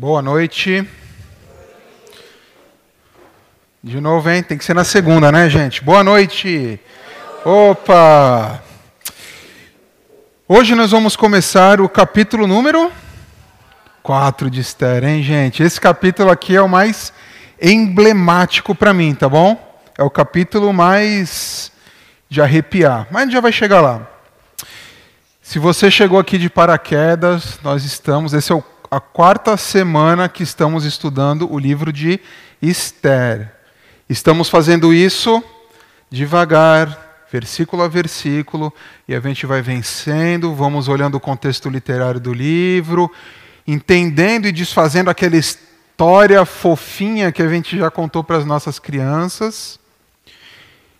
Boa noite. De novo, hein? Tem que ser na segunda, né, gente? Boa noite. Opa! Hoje nós vamos começar o capítulo número 4 de Esther, hein, gente? Esse capítulo aqui é o mais emblemático para mim, tá bom? É o capítulo mais de arrepiar. Mas a gente já vai chegar lá. Se você chegou aqui de paraquedas, nós estamos. Esse é o, a quarta semana que estamos estudando o livro de Esther. Estamos fazendo isso devagar, versículo a versículo, e a gente vai vencendo, vamos olhando o contexto literário do livro, entendendo e desfazendo aquela história fofinha que a gente já contou para as nossas crianças,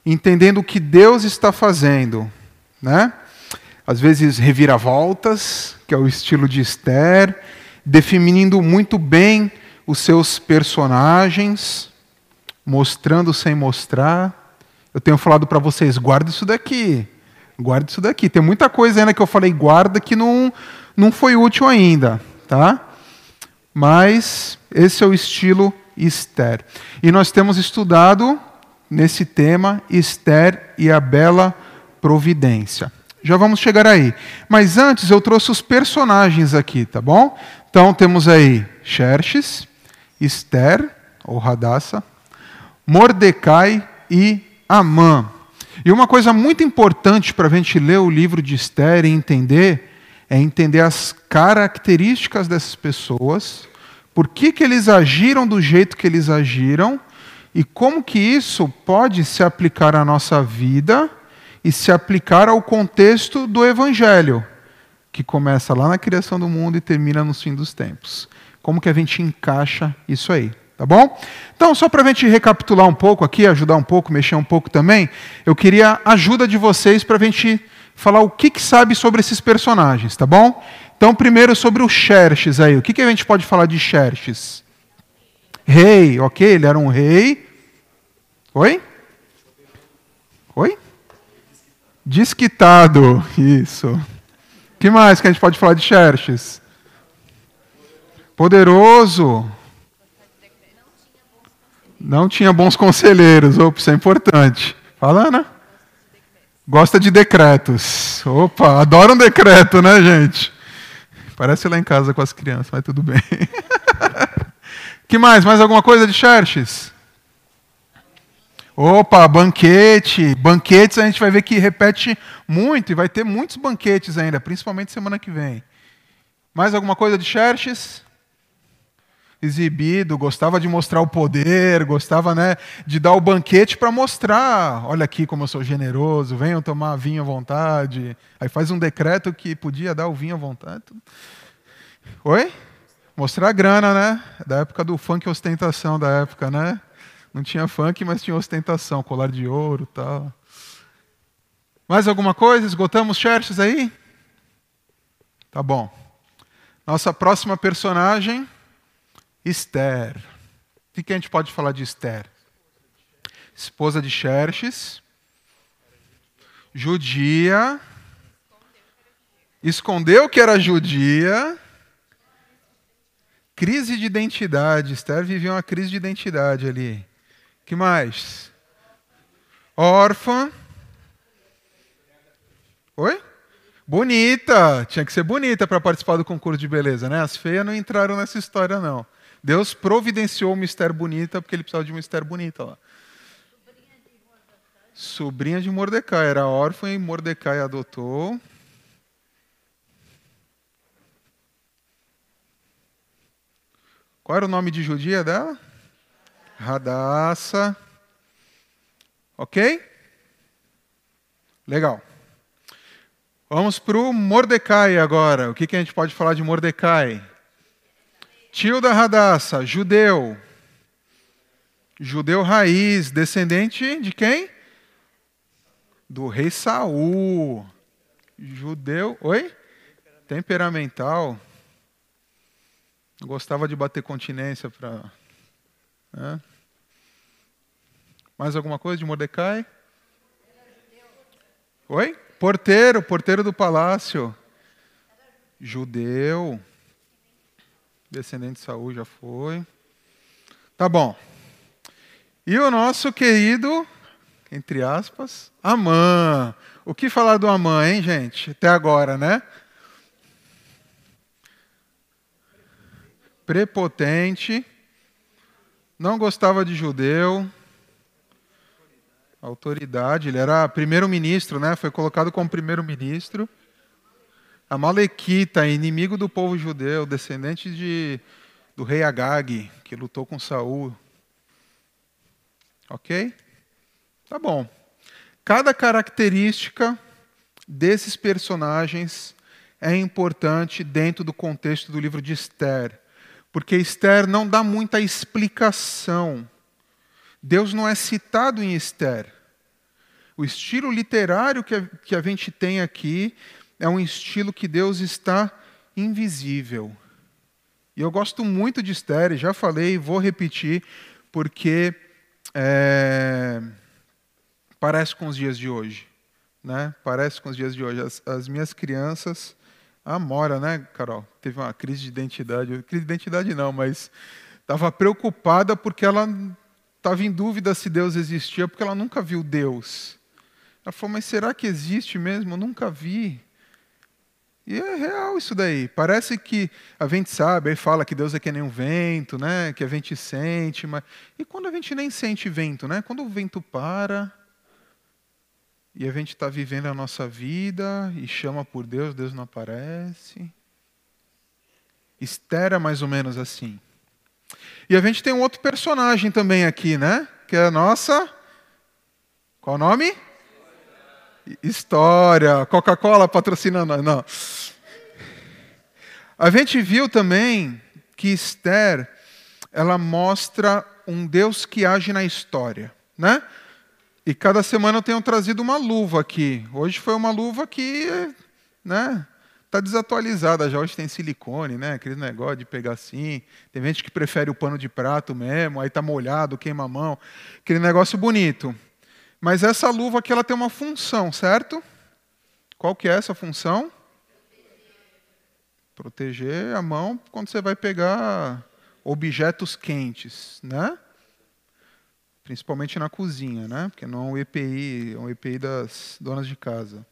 entendendo o que Deus está fazendo, né? às vezes reviravoltas, que é o estilo de Esther, definindo muito bem os seus personagens, mostrando sem mostrar. Eu tenho falado para vocês, guarda isso daqui, guarda isso daqui. Tem muita coisa ainda que eu falei guarda que não, não foi útil ainda, tá? Mas esse é o estilo Esther. E nós temos estudado nesse tema Esther e a bela providência. Já vamos chegar aí. Mas antes eu trouxe os personagens aqui, tá bom? Então temos aí Xerxes, Esther, ou Radassa, Mordecai e Amã. E uma coisa muito importante para a gente ler o livro de Esther e entender é entender as características dessas pessoas, por que, que eles agiram do jeito que eles agiram e como que isso pode se aplicar à nossa vida e se aplicar ao contexto do Evangelho, que começa lá na criação do mundo e termina no fim dos tempos. Como que a gente encaixa isso aí? Tá bom? Então, só para a gente recapitular um pouco aqui, ajudar um pouco, mexer um pouco também, eu queria a ajuda de vocês para a gente falar o que, que sabe sobre esses personagens, tá bom? Então, primeiro sobre o Xerxes aí. O que, que a gente pode falar de Xerxes? Rei, ok? Ele era um rei. Oi? Oi? Desquitado, isso. que mais que a gente pode falar de Xerxes? Poderoso. Não tinha bons conselheiros. Opa, isso é importante. Fala, Ana. Gosta de decretos. Opa, adora um decreto, né, gente? Parece lá em casa com as crianças, mas tudo bem. que mais? Mais alguma coisa de Xerxes? Opa, banquete. Banquetes a gente vai ver que repete muito e vai ter muitos banquetes ainda, principalmente semana que vem. Mais alguma coisa de Xerxes? Exibido, gostava de mostrar o poder, gostava né, de dar o banquete para mostrar: olha aqui como eu sou generoso, venham tomar vinho à vontade. Aí faz um decreto que podia dar o vinho à vontade. Oi? Mostrar a grana, né? Da época do funk ostentação da época, né? Não tinha funk, mas tinha ostentação, colar de ouro tal. Mais alguma coisa? Esgotamos Xerxes aí? Tá bom. Nossa próxima personagem, Esther. O que a gente pode falar de Esther? Esposa de Xerxes, judia, escondeu que era judia, crise de identidade. Esther vivia uma crise de identidade ali que mais? Órfã. Oi? Bonita. Tinha que ser bonita para participar do concurso de beleza, né? As feias não entraram nessa história, não. Deus providenciou uma Esther bonita porque ele precisava de uma Esther bonita lá. Sobrinha de Mordecai. Era órfã e Mordecai adotou. Qual era o nome de judia dela? Radassa. Ok? Legal. Vamos para o Mordecai agora. O que, que a gente pode falar de Mordecai? Tio da Radassa, judeu. Judeu raiz, descendente de quem? Do rei Saul. Judeu, oi? Temperamental. Gostava de bater continência para. Né? Mais alguma coisa de Mordecai? Oi? Porteiro, porteiro do palácio. Judeu. Descendente de Saul já foi. Tá bom. E o nosso querido, entre aspas, Amã. O que falar do Amã, hein, gente? Até agora, né? Prepotente, não gostava de judeu, autoridade, ele era primeiro-ministro, né? Foi colocado como primeiro-ministro. Amalequita, inimigo do povo judeu, descendente de, do rei Agag, que lutou com Saul. Ok? Tá bom. Cada característica desses personagens é importante dentro do contexto do livro de Esther, porque Esther não dá muita explicação. Deus não é citado em Esther. O estilo literário que a, que a gente tem aqui é um estilo que Deus está invisível. E eu gosto muito de Esther, já falei, vou repetir, porque é, parece com os dias de hoje. Né? Parece com os dias de hoje. As, as minhas crianças, a Mora, né, Carol? Teve uma crise de identidade. Crise de identidade não, mas estava preocupada porque ela estava em dúvida se Deus existia, porque ela nunca viu Deus. Ela falou, mas será que existe mesmo? Eu nunca vi. E é real isso daí. Parece que a gente sabe, aí fala que Deus é que nem um vento, né? Que a gente sente, mas e quando a gente nem sente vento, né? Quando o vento para e a gente está vivendo a nossa vida e chama por Deus, Deus não aparece. Estera mais ou menos assim. E a gente tem um outro personagem também aqui, né? Que é a nossa. Qual o nome? História. Coca-Cola patrocina nós. Não. A gente viu também que Esther, ela mostra um Deus que age na história, né? E cada semana eu tenho trazido uma luva aqui. Hoje foi uma luva que, né, está desatualizada já. Hoje tem silicone, né? Aquele negócio de pegar assim. Tem gente que prefere o pano de prato mesmo, aí está molhado, queima a mão. Aquele negócio bonito. Mas essa luva aqui ela tem uma função, certo? Qual que é essa função? Proteger a mão quando você vai pegar objetos quentes, né? Principalmente na cozinha, né? Porque não é um EPI, é um EPI das donas de casa.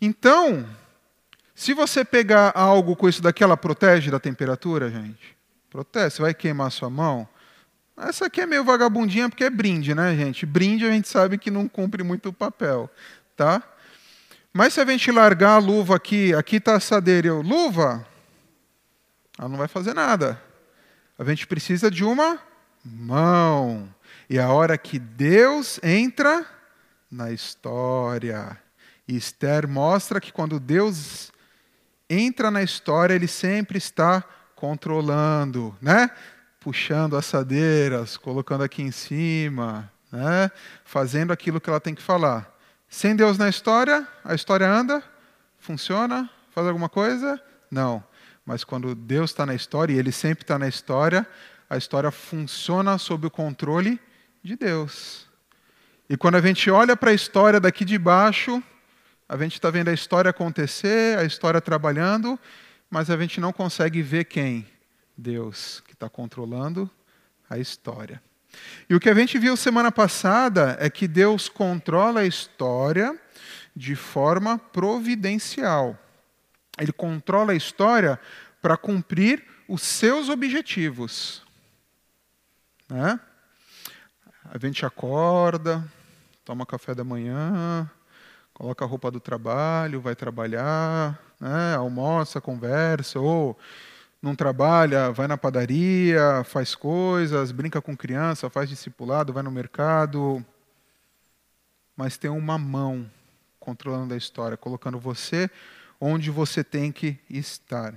Então, se você pegar algo com isso daqui, ela protege da temperatura, gente? Protege. Você vai queimar sua mão? Essa aqui é meio vagabundinha porque é brinde, né, gente? Brinde a gente sabe que não cumpre muito o papel, tá? Mas se a gente largar a luva aqui, aqui está a assadeira, eu, luva, ela não vai fazer nada. A gente precisa de uma mão. E a hora que Deus entra na história. Esther mostra que quando Deus entra na história, ele sempre está controlando, né? Puxando assadeiras, colocando aqui em cima, né? Fazendo aquilo que ela tem que falar. Sem Deus na história, a história anda? Funciona? Faz alguma coisa? Não. Mas quando Deus está na história, e Ele sempre está na história, a história funciona sob o controle de Deus. E quando a gente olha para a história daqui de baixo, a gente está vendo a história acontecer, a história trabalhando, mas a gente não consegue ver quem? Deus, que está controlando a história. E o que a gente viu semana passada é que Deus controla a história de forma providencial. Ele controla a história para cumprir os seus objetivos. Né? A gente acorda, toma café da manhã, coloca a roupa do trabalho, vai trabalhar, né? almoça, conversa, ou não trabalha, vai na padaria, faz coisas, brinca com criança, faz discipulado, vai no mercado, mas tem uma mão controlando a história, colocando você onde você tem que estar.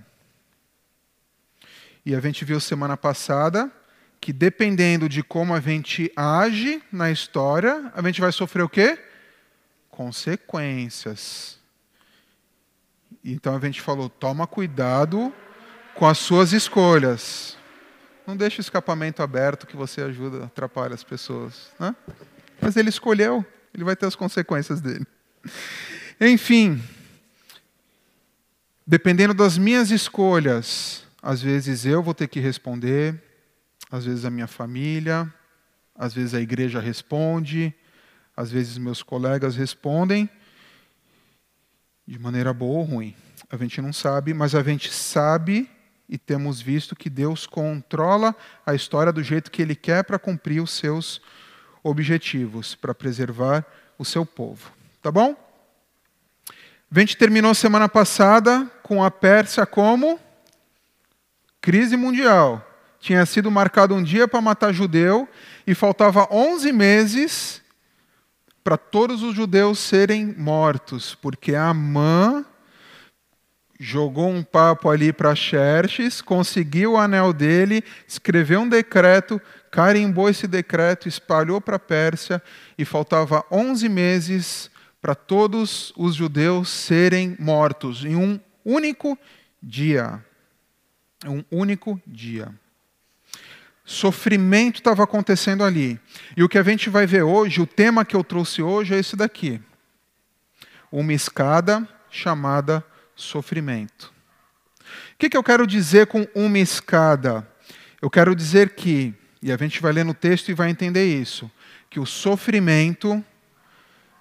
E a gente viu semana passada que dependendo de como a gente age na história, a gente vai sofrer o quê? Consequências. Então a gente falou: toma cuidado com as suas escolhas. Não deixe o escapamento aberto que você ajuda, atrapalha as pessoas. Né? Mas ele escolheu, ele vai ter as consequências dele. Enfim, dependendo das minhas escolhas, às vezes eu vou ter que responder, às vezes a minha família, às vezes a igreja responde, às vezes meus colegas respondem, de maneira boa ou ruim. A gente não sabe, mas a gente sabe e temos visto que Deus controla a história do jeito que Ele quer para cumprir os seus objetivos, para preservar o seu povo. Tá bom? A gente terminou semana passada com a Pérsia como crise mundial. Tinha sido marcado um dia para matar judeu e faltava 11 meses para todos os judeus serem mortos, porque Amã jogou um papo ali para Xerxes, conseguiu o anel dele, escreveu um decreto, carimbou esse decreto, espalhou para a Pérsia e faltava 11 meses para todos os judeus serem mortos em um único dia. Um único dia. Sofrimento estava acontecendo ali. E o que a gente vai ver hoje, o tema que eu trouxe hoje é esse daqui. Uma escada chamada sofrimento. O que, que eu quero dizer com uma escada? Eu quero dizer que, e a gente vai ler no texto e vai entender isso, que o sofrimento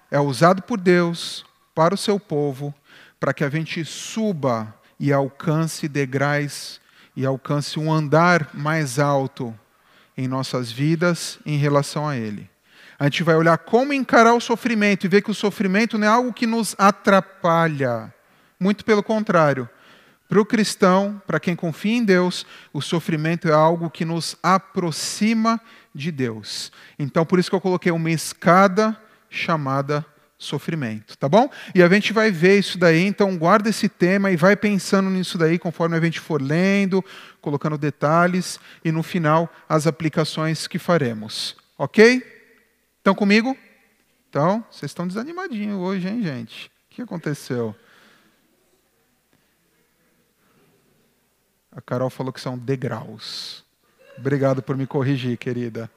é usado por Deus para o seu povo, para que a gente suba e alcance degraus e alcance um andar mais alto em nossas vidas em relação a Ele. A gente vai olhar como encarar o sofrimento e ver que o sofrimento não é algo que nos atrapalha. Muito pelo contrário. Para o cristão, para quem confia em Deus, o sofrimento é algo que nos aproxima de Deus. Então, por isso que eu coloquei uma escada chamada sofrimento, tá bom? E a gente vai ver isso daí, então guarda esse tema e vai pensando nisso daí conforme a gente for lendo, colocando detalhes e no final as aplicações que faremos. Ok? Estão comigo? Então, vocês estão desanimadinhos hoje, hein, gente? O que aconteceu? A Carol falou que são degraus. Obrigado por me corrigir, querida.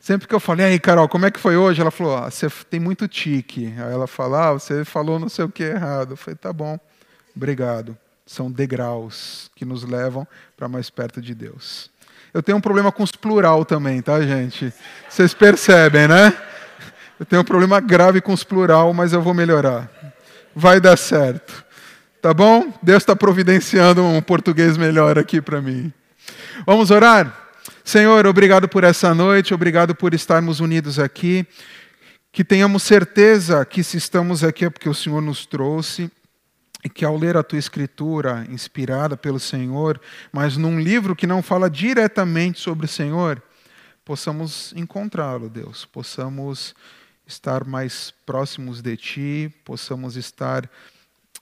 Sempre que eu falei, aí, Carol, como é que foi hoje? Ela falou, ah, você tem muito tique. Aí ela falou, ah, você falou não sei o que errado. Eu falei, tá bom, obrigado. São degraus que nos levam para mais perto de Deus. Eu tenho um problema com os plural também, tá, gente? Vocês percebem, né? Eu tenho um problema grave com os plural, mas eu vou melhorar. Vai dar certo. Tá bom? Deus está providenciando um português melhor aqui para mim. Vamos orar? Senhor, obrigado por essa noite, obrigado por estarmos unidos aqui. Que tenhamos certeza que se estamos aqui é porque o Senhor nos trouxe e que ao ler a tua escritura, inspirada pelo Senhor, mas num livro que não fala diretamente sobre o Senhor, possamos encontrá-lo, Deus, possamos estar mais próximos de ti, possamos estar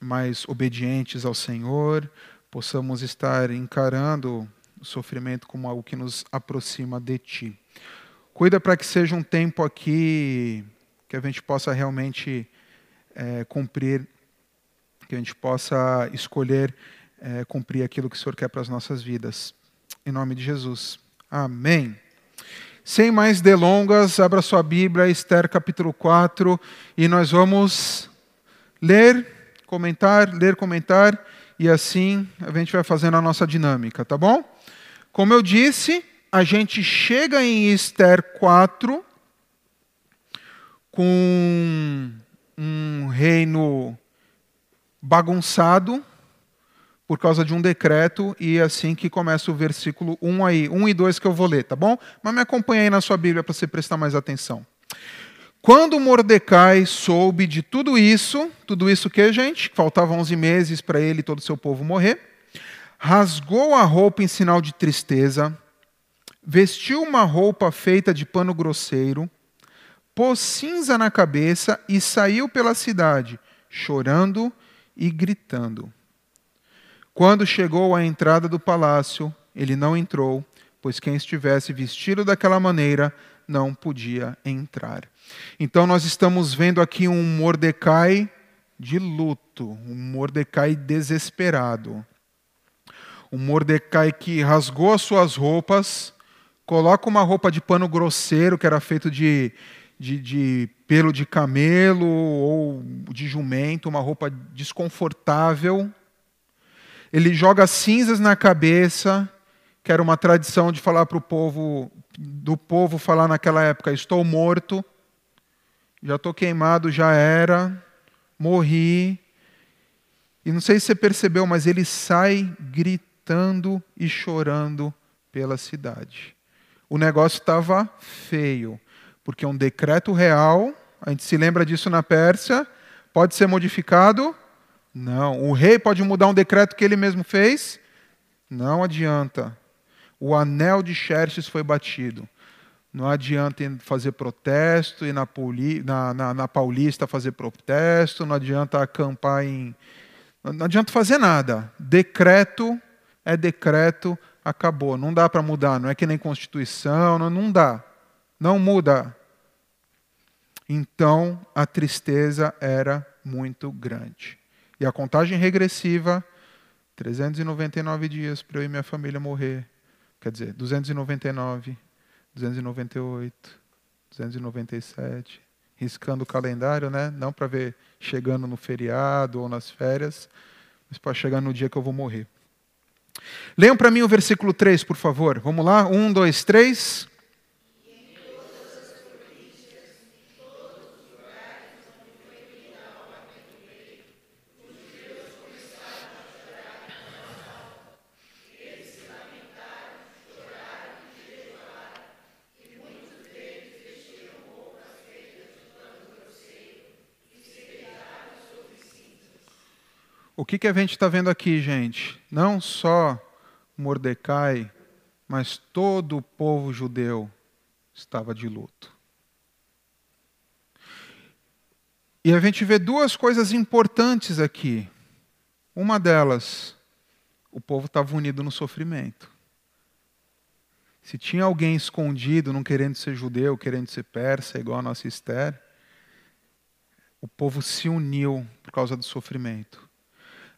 mais obedientes ao Senhor, possamos estar encarando sofrimento como algo que nos aproxima de Ti. Cuida para que seja um tempo aqui que a gente possa realmente é, cumprir, que a gente possa escolher é, cumprir aquilo que o Senhor quer para as nossas vidas. Em nome de Jesus. Amém. Sem mais delongas, abra sua Bíblia, Esther capítulo 4, e nós vamos ler, comentar, ler, comentar, e assim a gente vai fazendo a nossa dinâmica, tá bom? Como eu disse, a gente chega em Esther 4 com um reino bagunçado por causa de um decreto, e é assim que começa o versículo 1 aí, 1 e 2 que eu vou ler, tá bom? Mas me acompanha aí na sua Bíblia para você prestar mais atenção. Quando Mordecai soube de tudo isso, tudo isso que, gente? Faltavam 11 meses para ele e todo o seu povo morrer rasgou a roupa em sinal de tristeza, vestiu uma roupa feita de pano grosseiro, pôs cinza na cabeça e saiu pela cidade, chorando e gritando. Quando chegou à entrada do palácio, ele não entrou, pois quem estivesse vestido daquela maneira não podia entrar. Então nós estamos vendo aqui um Mordecai de luto, um Mordecai desesperado um Mordecai que rasgou as suas roupas, coloca uma roupa de pano grosseiro, que era feito de, de, de pelo de camelo ou de jumento, uma roupa desconfortável. ele joga cinzas na cabeça, que era uma tradição de falar para o povo, do povo falar naquela época: estou morto, já estou queimado, já era, morri. E não sei se você percebeu, mas ele sai gritando e chorando pela cidade. O negócio estava feio, porque um decreto real, a gente se lembra disso na Pérsia, pode ser modificado? Não. O rei pode mudar um decreto que ele mesmo fez? Não adianta. O anel de Xerxes foi batido. Não adianta fazer protesto, ir na, na, na, na Paulista fazer protesto, não adianta acampar em. Não adianta fazer nada. Decreto é decreto, acabou. Não dá para mudar, não é que nem Constituição, não, não dá. Não muda. Então a tristeza era muito grande. E a contagem regressiva, 399 dias para eu e minha família morrer. Quer dizer, 299, 298, 297. Riscando o calendário, né? Não para ver chegando no feriado ou nas férias, mas para chegar no dia que eu vou morrer. Leiam para mim o versículo 3, por favor. Vamos lá? 1, 2, 3. Que, que a gente está vendo aqui, gente? Não só Mordecai, mas todo o povo judeu estava de luto. E a gente vê duas coisas importantes aqui. Uma delas, o povo estava unido no sofrimento. Se tinha alguém escondido, não querendo ser judeu, querendo ser persa, igual a nossa Esther, o povo se uniu por causa do sofrimento.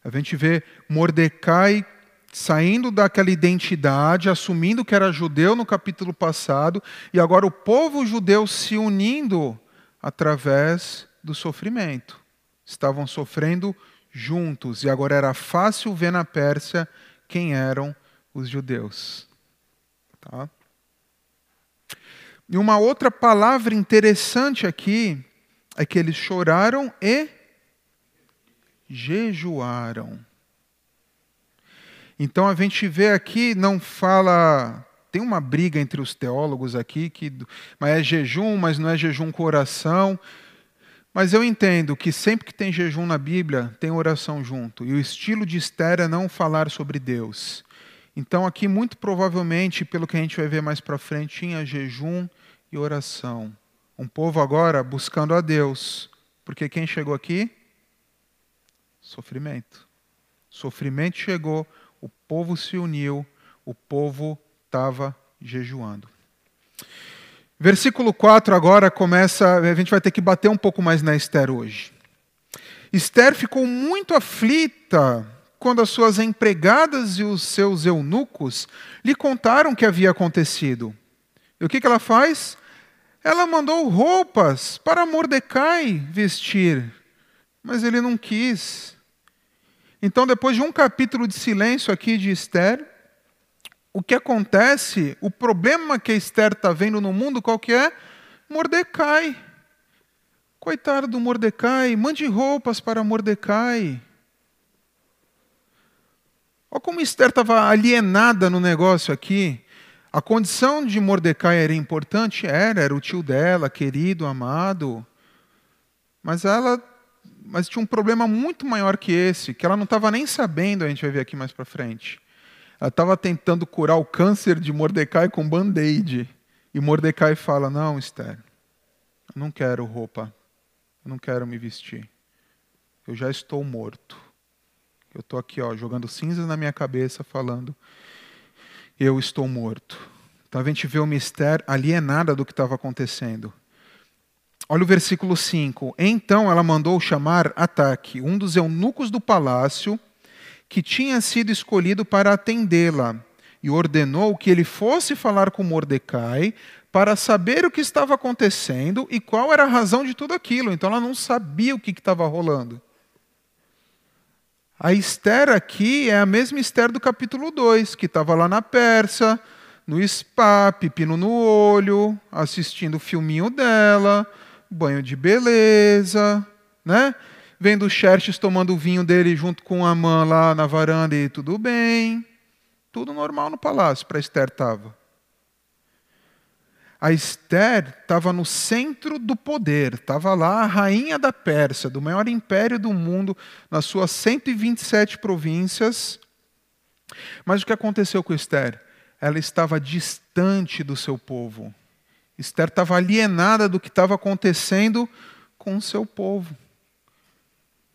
A gente vê Mordecai saindo daquela identidade, assumindo que era judeu no capítulo passado, e agora o povo judeu se unindo através do sofrimento. Estavam sofrendo juntos, e agora era fácil ver na Pérsia quem eram os judeus. Tá? E uma outra palavra interessante aqui é que eles choraram e jejuaram. Então a gente vê aqui, não fala. Tem uma briga entre os teólogos aqui, que, mas é jejum, mas não é jejum com oração. Mas eu entendo que sempre que tem jejum na Bíblia, tem oração junto. E o estilo de Esther é não falar sobre Deus. Então, aqui, muito provavelmente, pelo que a gente vai ver mais para frente, tinha jejum e oração. Um povo agora buscando a Deus. Porque quem chegou aqui? Sofrimento. Sofrimento chegou, o povo se uniu, o povo estava jejuando. Versículo 4 agora começa, a gente vai ter que bater um pouco mais na Esther hoje. Esther ficou muito aflita quando as suas empregadas e os seus eunucos lhe contaram o que havia acontecido. E o que, que ela faz? Ela mandou roupas para Mordecai vestir, mas ele não quis. Então, depois de um capítulo de silêncio aqui de Esther, o que acontece, o problema que Esther está vendo no mundo, qual que é? Mordecai. Coitado do Mordecai, mande roupas para Mordecai. Olha como Esther estava alienada no negócio aqui. A condição de Mordecai era importante? Era, era o tio dela, querido, amado. Mas ela mas tinha um problema muito maior que esse, que ela não estava nem sabendo, a gente vai ver aqui mais para frente. Ela estava tentando curar o câncer de Mordecai com band-aid. E Mordecai fala: Não, Esther, eu não quero roupa, eu não quero me vestir. Eu já estou morto. Eu estou aqui ó, jogando cinzas na minha cabeça, falando: Eu estou morto. Então a gente vê o mistério alienada do que estava acontecendo. Olha o versículo 5. Então ela mandou chamar Ataque, um dos eunucos do palácio, que tinha sido escolhido para atendê-la, e ordenou que ele fosse falar com Mordecai para saber o que estava acontecendo e qual era a razão de tudo aquilo. Então ela não sabia o que estava rolando. A Esther aqui é a mesma Esther do capítulo 2, que estava lá na Pérsia, no spa, pepino no olho, assistindo o filminho dela, banho de beleza, né? Vendo Xerxes tomando o vinho dele junto com a mãe lá na varanda e tudo bem. Tudo normal no palácio, para Esther estava. A Esther estava no centro do poder, estava lá a rainha da Pérsia, do maior império do mundo, nas suas 127 províncias. Mas o que aconteceu com Esther? Ela estava distante do seu povo. Esther estava alienada do que estava acontecendo com o seu povo.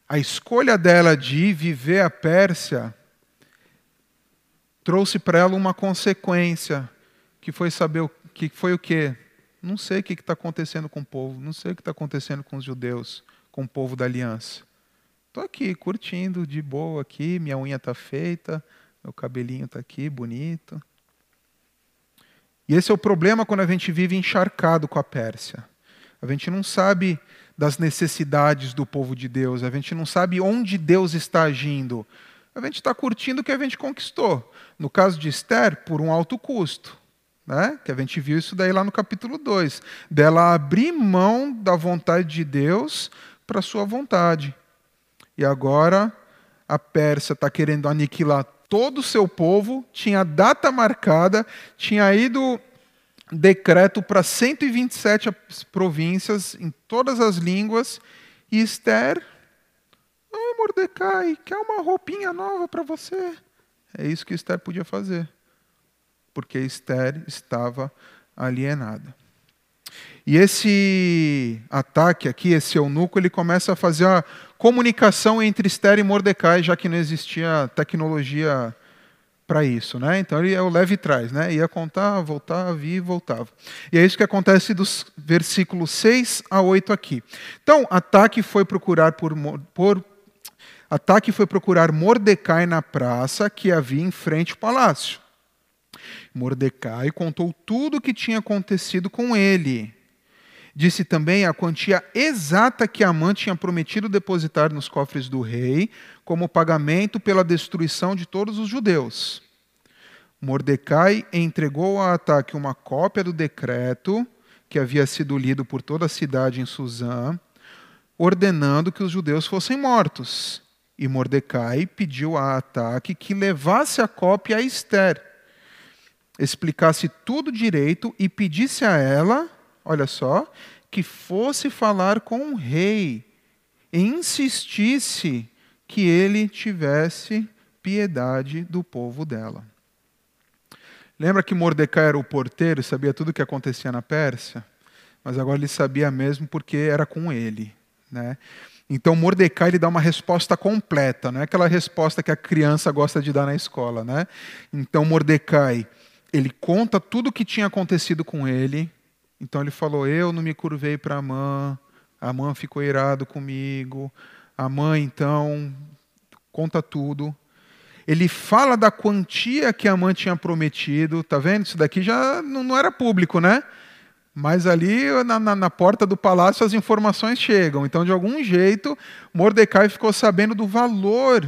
A escolha dela de viver a Pérsia trouxe para ela uma consequência, que foi saber o que foi o quê? Não sei o que está acontecendo com o povo, não sei o que está acontecendo com os judeus, com o povo da aliança. Estou aqui curtindo de boa aqui, minha unha está feita, meu cabelinho está aqui bonito. Esse é o problema quando a gente vive encharcado com a Pérsia. A gente não sabe das necessidades do povo de Deus, a gente não sabe onde Deus está agindo. A gente está curtindo o que a gente conquistou. No caso de Esther, por um alto custo. Né? Que a gente viu isso daí lá no capítulo 2. Dela abrir mão da vontade de Deus para sua vontade. E agora a Pérsia está querendo aniquilar todo o seu povo, tinha data marcada, tinha ido decreto para 127 províncias, em todas as línguas, e Esther, ai Mordecai, quer uma roupinha nova para você? É isso que Esther podia fazer porque Esther estava alienada. E esse ataque aqui, esse eunuco, ele começa a fazer comunicação entre Esther e Mordecai, já que não existia tecnologia para isso, né? Então ele é o leve traz, né? Ia contar, voltava, via e voltava. E é isso que acontece dos versículos 6 a 8 aqui. Então, ataque foi procurar por, por ataque foi procurar Mordecai na praça que havia em frente ao palácio. Mordecai contou tudo o que tinha acontecido com ele. Disse também a quantia exata que Amã tinha prometido depositar nos cofres do rei, como pagamento pela destruição de todos os judeus. Mordecai entregou a Ataque uma cópia do decreto que havia sido lido por toda a cidade em Suzã, ordenando que os judeus fossem mortos. E Mordecai pediu a Ataque que levasse a cópia a Esther explicasse tudo direito e pedisse a ela, olha só, que fosse falar com o rei e insistisse que ele tivesse piedade do povo dela. Lembra que Mordecai era o porteiro, sabia tudo o que acontecia na Pérsia? Mas agora ele sabia mesmo porque era com ele. Né? Então Mordecai ele dá uma resposta completa, não é aquela resposta que a criança gosta de dar na escola. Né? Então Mordecai ele conta tudo o que tinha acontecido com ele. Então ele falou: Eu não me curvei para a mãe, a mãe ficou irado comigo. A mãe, então, conta tudo. Ele fala da quantia que a mãe tinha prometido. Tá vendo? Isso daqui já não, era público, né? Mas ali na, na, na, porta do palácio as informações chegam. Então, de algum jeito, Mordecai ficou sabendo do valor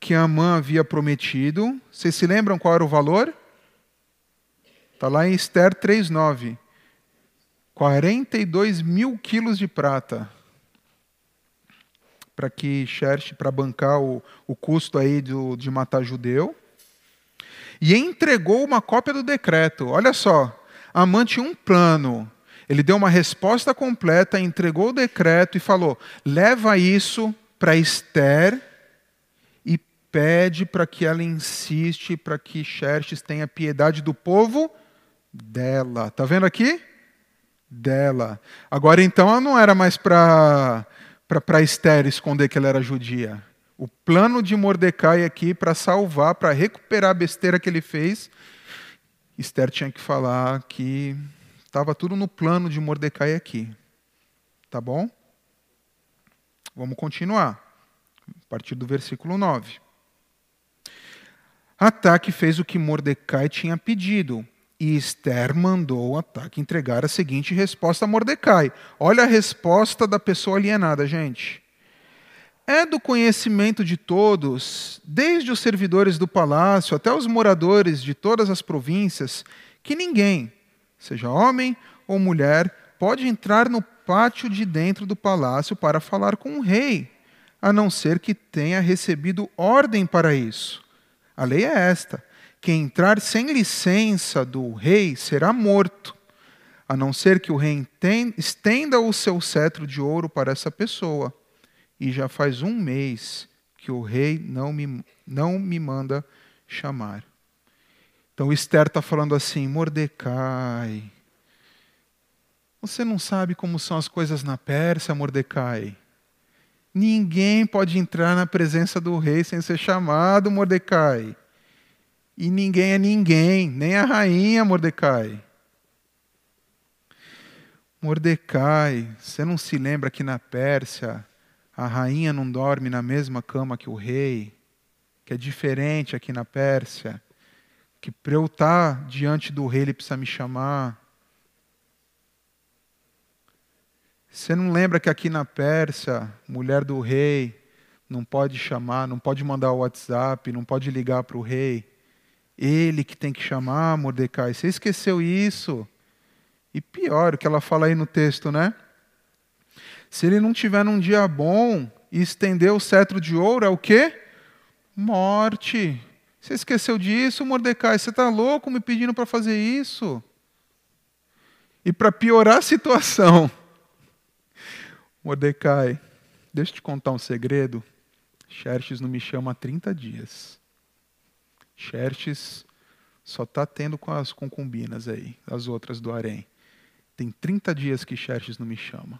que a mãe havia prometido. Vocês se lembram qual era o valor? Está lá em Esther 3,9. 42 mil quilos de prata. Para que Xerxes, para bancar o, o custo aí do, de matar judeu. E entregou uma cópia do decreto. Olha só, tinha um plano. Ele deu uma resposta completa, entregou o decreto e falou: leva isso para Esther e pede para que ela insiste para que Xerxes tenha piedade do povo dela. Tá vendo aqui? Dela. Agora então ela não era mais para para Esther esconder que ela era judia. O plano de Mordecai aqui para salvar, para recuperar a besteira que ele fez, Esther tinha que falar que estava tudo no plano de Mordecai aqui. Tá bom? Vamos continuar. A partir do versículo 9. Ataque fez o que Mordecai tinha pedido, e Esther mandou o ataque entregar a seguinte resposta a Mordecai. Olha a resposta da pessoa alienada, gente. é do conhecimento de todos, desde os servidores do palácio até os moradores de todas as províncias, que ninguém, seja homem ou mulher, pode entrar no pátio de dentro do palácio para falar com o rei, a não ser que tenha recebido ordem para isso. A lei é esta: quem entrar sem licença do rei será morto, a não ser que o rei estenda o seu cetro de ouro para essa pessoa e já faz um mês que o rei não me, não me manda chamar. Então Esther está falando assim: Mordecai, você não sabe como são as coisas na Pérsia, Mordecai. Ninguém pode entrar na presença do rei sem ser chamado, Mordecai. E ninguém é ninguém, nem a rainha, Mordecai. Mordecai, você não se lembra que na Pérsia a rainha não dorme na mesma cama que o rei, que é diferente aqui na Pérsia, que para eu estar diante do rei ele precisa me chamar. Você não lembra que aqui na Pérsia, mulher do rei não pode chamar, não pode mandar o WhatsApp, não pode ligar para o rei? Ele que tem que chamar Mordecai. Você esqueceu isso? E pior, o que ela fala aí no texto, né? Se ele não tiver num dia bom e estender o cetro de ouro, é o quê? Morte. Você esqueceu disso, Mordecai? Você está louco me pedindo para fazer isso? E para piorar a situação, Mordecai, deixa eu te contar um segredo. Xerxes não me chama há 30 dias. Xerxes só está tendo com as concubinas aí, as outras do harém. Tem 30 dias que Xerxes não me chama.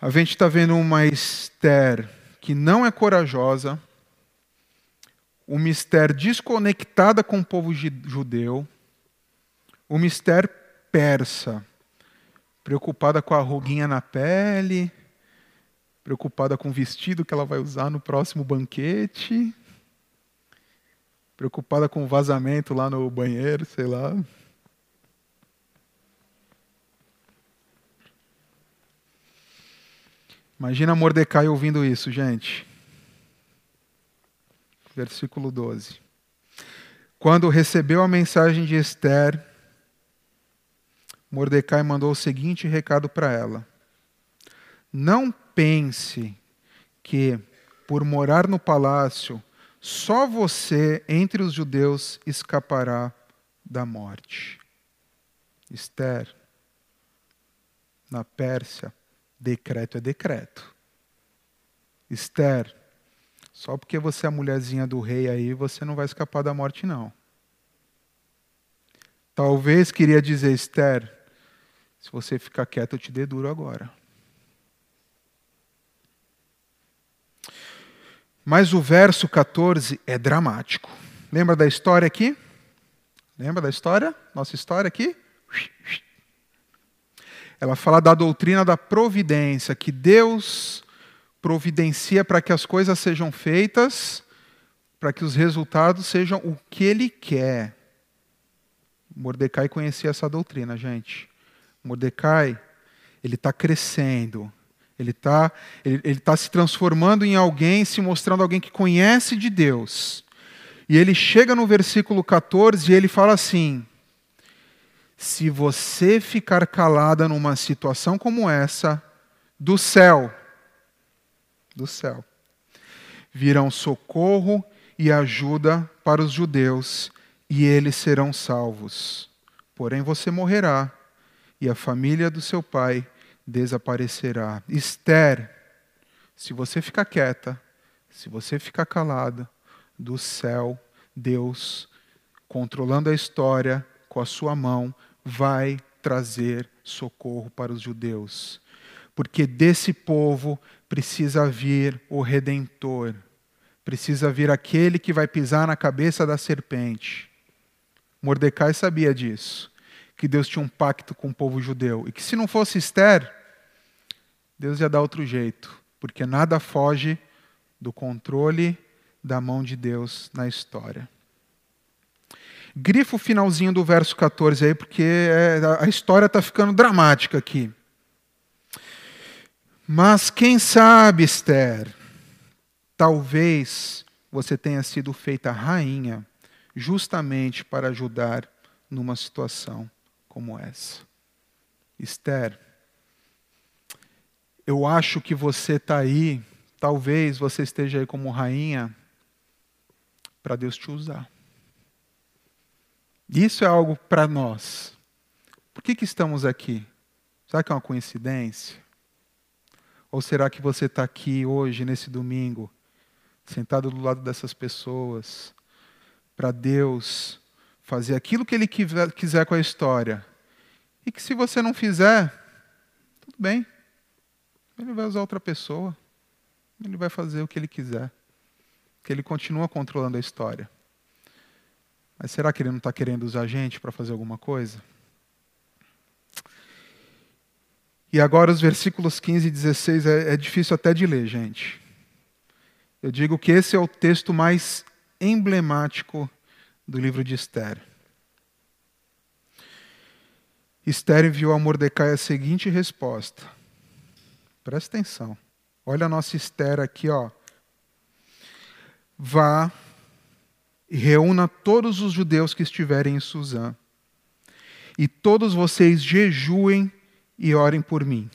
A gente está vendo uma Esther que não é corajosa, uma Esther desconectada com o povo judeu, uma Esther persa, preocupada com a ruguinha na pele, preocupada com o vestido que ela vai usar no próximo banquete, preocupada com vazamento lá no banheiro, sei lá. Imagina Mordecai ouvindo isso, gente. Versículo 12. Quando recebeu a mensagem de Esther, Mordecai mandou o seguinte recado para ela: Não pense que, por morar no palácio, só você entre os judeus escapará da morte. Esther, na Pérsia, Decreto é decreto. Esther, só porque você é a mulherzinha do rei aí, você não vai escapar da morte, não. Talvez queria dizer, Esther, se você ficar quieto, eu te dê duro agora. Mas o verso 14 é dramático. Lembra da história aqui? Lembra da história? Nossa história aqui? Ela fala da doutrina da providência, que Deus providencia para que as coisas sejam feitas, para que os resultados sejam o que Ele quer. Mordecai conhecia essa doutrina, gente. Mordecai, ele está crescendo, ele está ele, ele tá se transformando em alguém, se mostrando alguém que conhece de Deus. E ele chega no versículo 14 e ele fala assim: se você ficar calada numa situação como essa, do céu, do céu, virão socorro e ajuda para os judeus, e eles serão salvos. Porém você morrerá, e a família do seu pai desaparecerá. Esther, se você ficar quieta, se você ficar calada, do céu, Deus, controlando a história com a sua mão, vai trazer socorro para os judeus. Porque desse povo precisa vir o redentor, precisa vir aquele que vai pisar na cabeça da serpente. Mordecai sabia disso, que Deus tinha um pacto com o povo judeu e que se não fosse Esther, Deus ia dar outro jeito, porque nada foge do controle da mão de Deus na história. Grifa o finalzinho do verso 14 aí, porque é, a história está ficando dramática aqui. Mas quem sabe, Esther, talvez você tenha sido feita rainha justamente para ajudar numa situação como essa. Esther, eu acho que você está aí, talvez você esteja aí como rainha, para Deus te usar. Isso é algo para nós. Por que, que estamos aqui? Será que é uma coincidência? Ou será que você está aqui hoje, nesse domingo, sentado do lado dessas pessoas, para Deus fazer aquilo que Ele quiser com a história? E que se você não fizer, tudo bem, Ele vai usar outra pessoa, Ele vai fazer o que Ele quiser, que Ele continua controlando a história. Mas será que Ele não está querendo usar a gente para fazer alguma coisa? E agora os versículos 15 e 16 é, é difícil até de ler, gente. Eu digo que esse é o texto mais emblemático do livro de Esther. Esther enviou a Mordecai a seguinte resposta. Presta atenção. Olha a nossa Esther aqui, ó. Vá e reúna todos os judeus que estiverem em Suzã. E todos vocês jejuem e orem por mim.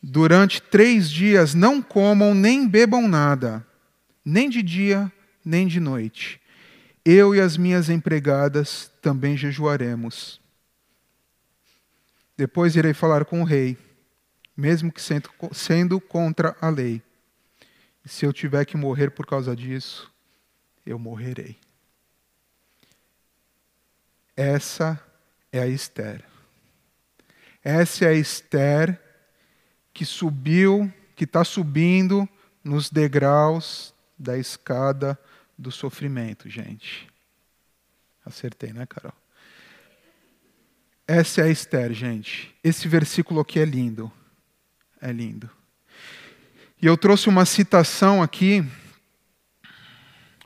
Durante três dias não comam nem bebam nada, nem de dia nem de noite. Eu e as minhas empregadas também jejuaremos. Depois irei falar com o rei, mesmo que sendo contra a lei. Se eu tiver que morrer por causa disso, eu morrerei. Essa é a Esther. Essa é a Esther que subiu, que está subindo nos degraus da escada do sofrimento, gente. Acertei, né, Carol? Essa é a Esther, gente. Esse versículo aqui é lindo. É lindo. E eu trouxe uma citação aqui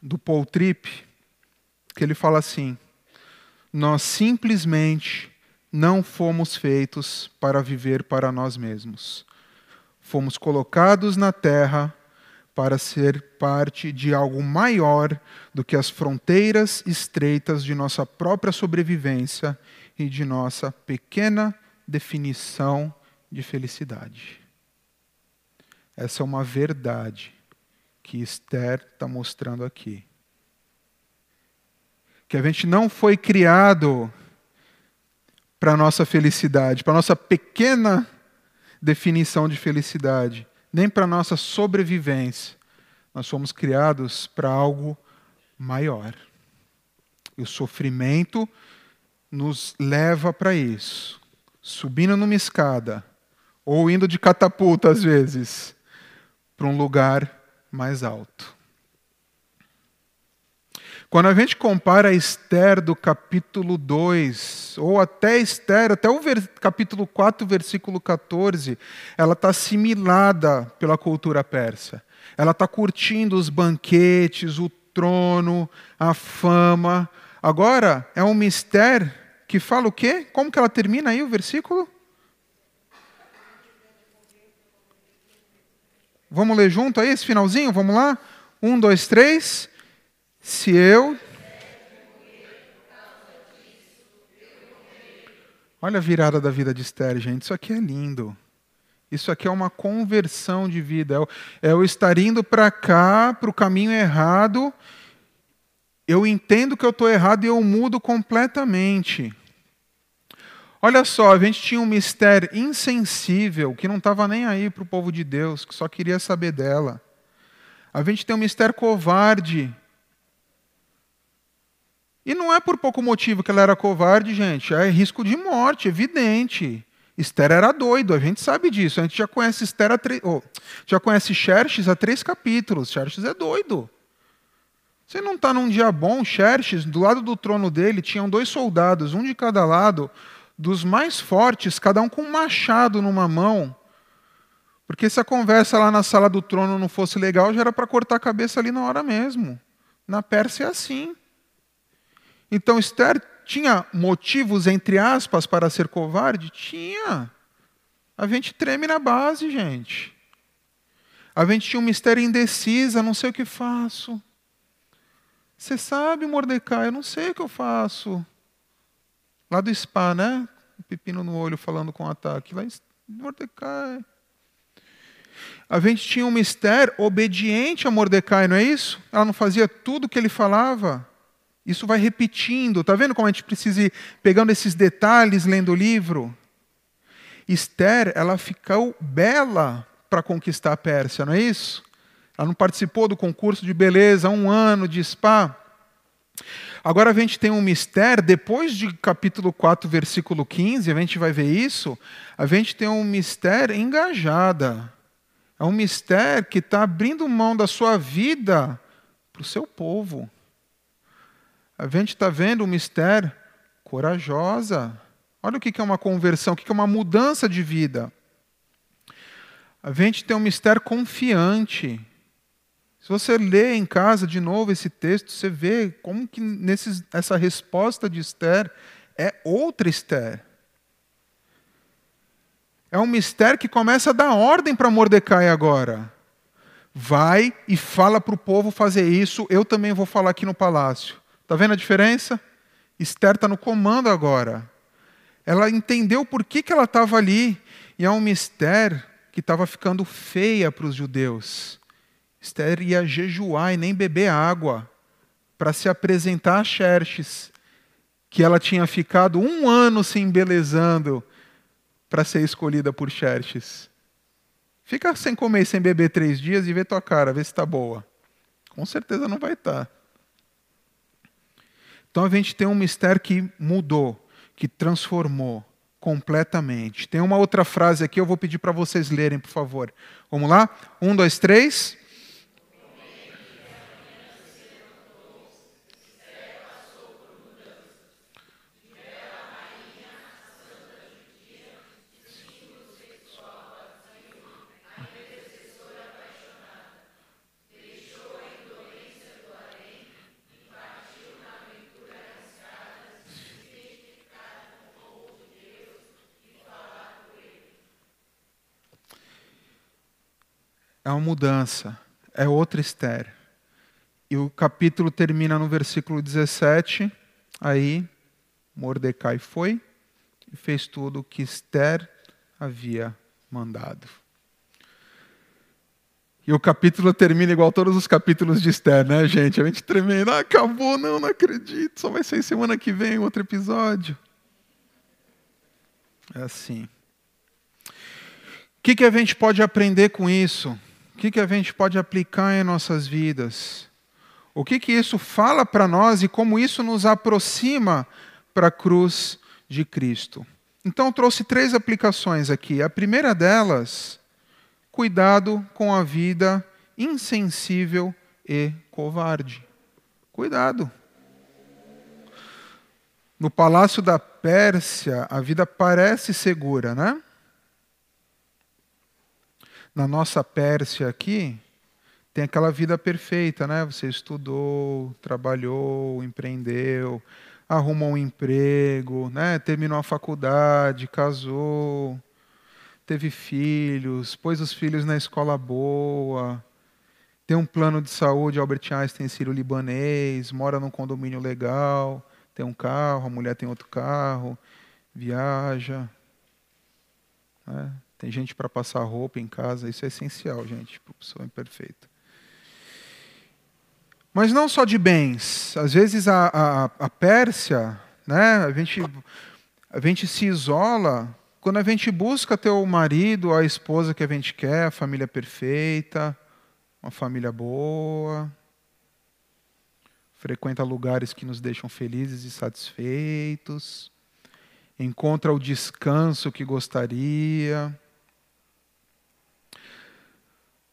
do Paul Tripp, que ele fala assim: Nós simplesmente não fomos feitos para viver para nós mesmos. Fomos colocados na terra para ser parte de algo maior do que as fronteiras estreitas de nossa própria sobrevivência e de nossa pequena definição de felicidade. Essa é uma verdade que Esther está mostrando aqui. Que a gente não foi criado para nossa felicidade, para nossa pequena definição de felicidade, nem para nossa sobrevivência. Nós somos criados para algo maior. E o sofrimento nos leva para isso. Subindo numa escada, ou indo de catapulta às vezes, para um lugar mais alto. Quando a gente compara Esther do capítulo 2, ou até Esther, até o capítulo 4, versículo 14, ela está assimilada pela cultura persa. Ela está curtindo os banquetes, o trono, a fama. Agora, é um mistério que fala o quê? Como que ela termina aí o versículo? Vamos ler junto aí esse finalzinho? Vamos lá? Um, dois, três. Se eu. Olha a virada da vida de Esther, gente. Isso aqui é lindo. Isso aqui é uma conversão de vida. É eu estar indo para cá, para o caminho errado. Eu entendo que eu estou errado e eu mudo completamente. Olha só, a gente tinha um mistério insensível que não estava nem aí para o povo de Deus, que só queria saber dela. A gente tem um mistério covarde e não é por pouco motivo que ela era covarde, gente. É risco de morte, evidente. Esther era doido, a gente sabe disso. A gente já conhece Esther a oh, já conhece Xerxes há três capítulos. Xerxes é doido. Você não está num dia bom, Xerxes, do lado do trono dele, tinham dois soldados, um de cada lado, dos mais fortes, cada um com um machado numa mão. Porque se a conversa lá na sala do trono não fosse legal, já era para cortar a cabeça ali na hora mesmo. Na Pérsia é assim. Então Esther tinha motivos, entre aspas, para ser covarde? Tinha. A gente treme na base, gente. A gente tinha um mistério indecisa, não sei o que faço. Você sabe, Mordecai, eu não sei o que eu faço. Lá do spa, né? O pepino no olho falando com o ataque. Lá em Mordecai. A gente tinha um mistério obediente a Mordecai, não é isso? Ela não fazia tudo o que ele falava. Isso vai repetindo. Está vendo como a gente precisa ir pegando esses detalhes lendo o livro? Esther, ela ficou bela para conquistar a Pérsia, não é isso? Ela não participou do concurso de beleza, um ano de spa. Agora a gente tem um mistério, depois de capítulo 4, versículo 15, a gente vai ver isso, a gente tem um mistério engajada. É um mistério que está abrindo mão da sua vida para o seu povo. A gente está vendo um mistério corajosa. Olha o que é uma conversão, o que é uma mudança de vida. A gente tem um mistério confiante. Se você lê em casa de novo esse texto, você vê como que nesses, essa resposta de Esther é outra Esther. É um mistério que começa a dar ordem para Mordecai agora. Vai e fala para o povo fazer isso, eu também vou falar aqui no palácio. Está vendo a diferença? Esther está no comando agora. Ela entendeu por que, que ela estava ali. E é um mistério que estava ficando feia para os judeus. Esther ia jejuar e nem beber água para se apresentar a Xerxes, que ela tinha ficado um ano se embelezando para ser escolhida por Xerxes. Fica sem comer e sem beber três dias e vê tua cara, vê se está boa. Com certeza não vai estar. Tá. Então a gente tem um mistério que mudou, que transformou completamente. Tem uma outra frase aqui, eu vou pedir para vocês lerem, por favor. Vamos lá? Um, dois, três. É uma mudança, é outra Esther. E o capítulo termina no versículo 17. Aí Mordecai foi e fez tudo o que Esther havia mandado. E o capítulo termina igual todos os capítulos de Esther, né, gente? A gente tremendo, ah, acabou, não, não acredito, só vai ser semana que vem outro episódio. É assim. O que, que a gente pode aprender com isso? O que, que a gente pode aplicar em nossas vidas? O que, que isso fala para nós e como isso nos aproxima para a cruz de Cristo? Então, trouxe três aplicações aqui. A primeira delas, cuidado com a vida insensível e covarde. Cuidado. No palácio da Pérsia, a vida parece segura, né? Na nossa Pérsia aqui, tem aquela vida perfeita, né? Você estudou, trabalhou, empreendeu, arrumou um emprego, né? Terminou a faculdade, casou, teve filhos, pôs os filhos na escola boa, tem um plano de saúde, Albert Einstein, sírio-libanês, mora num condomínio legal, tem um carro, a mulher tem outro carro, viaja. Né? Tem gente para passar roupa em casa, isso é essencial, gente, para a pessoa imperfeita. Mas não só de bens. Às vezes a, a, a Pérsia, né, a, gente, a gente se isola quando a gente busca ter o marido, a esposa que a gente quer, a família perfeita, uma família boa, frequenta lugares que nos deixam felizes e satisfeitos, encontra o descanso que gostaria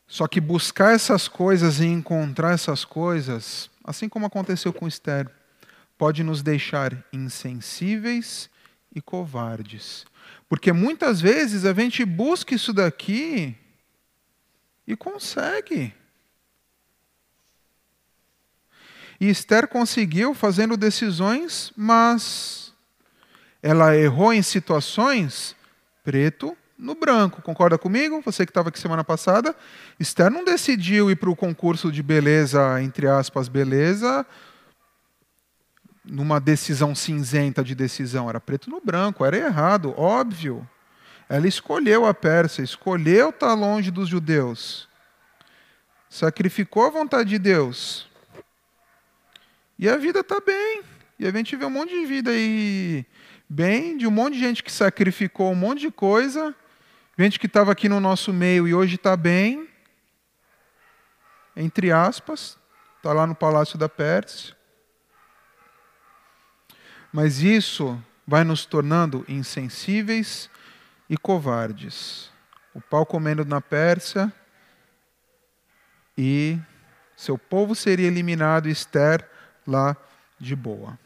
só que buscar essas coisas e encontrar essas coisas, assim como aconteceu com Esther, pode nos deixar insensíveis e covardes. Porque muitas vezes a gente busca isso daqui e consegue. E Esther conseguiu fazendo decisões, mas ela errou em situações preto no branco. Concorda comigo? Você que estava aqui semana passada. Esther não decidiu ir para o concurso de beleza, entre aspas, beleza, numa decisão cinzenta de decisão. Era preto no branco, era errado, óbvio. Ela escolheu a Pérsia, escolheu estar longe dos judeus. Sacrificou a vontade de Deus. E a vida está bem. E a gente vê um monte de vida aí bem, de um monte de gente que sacrificou um monte de coisa, gente que estava aqui no nosso meio e hoje está bem, entre aspas, está lá no Palácio da Pérsia. Mas isso vai nos tornando insensíveis e covardes. O pau comendo na Pérsia e seu povo seria eliminado, Esther lá de boa.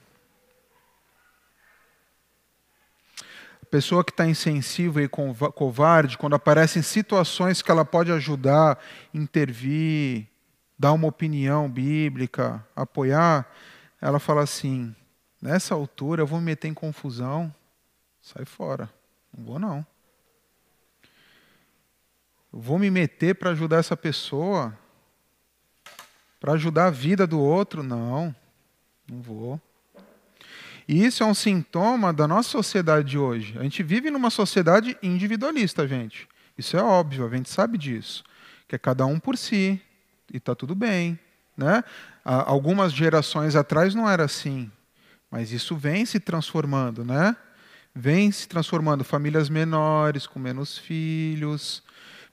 Pessoa que está insensível e covarde, quando aparecem situações que ela pode ajudar, intervir, dar uma opinião bíblica, apoiar, ela fala assim: nessa altura eu vou me meter em confusão, sai fora, não vou não. Eu vou me meter para ajudar essa pessoa, para ajudar a vida do outro, não, não vou. E isso é um sintoma da nossa sociedade de hoje. A gente vive numa sociedade individualista, gente. Isso é óbvio, a gente sabe disso. Que é cada um por si, e está tudo bem. Né? Algumas gerações atrás não era assim, mas isso vem se transformando, né? Vem se transformando. Famílias menores, com menos filhos,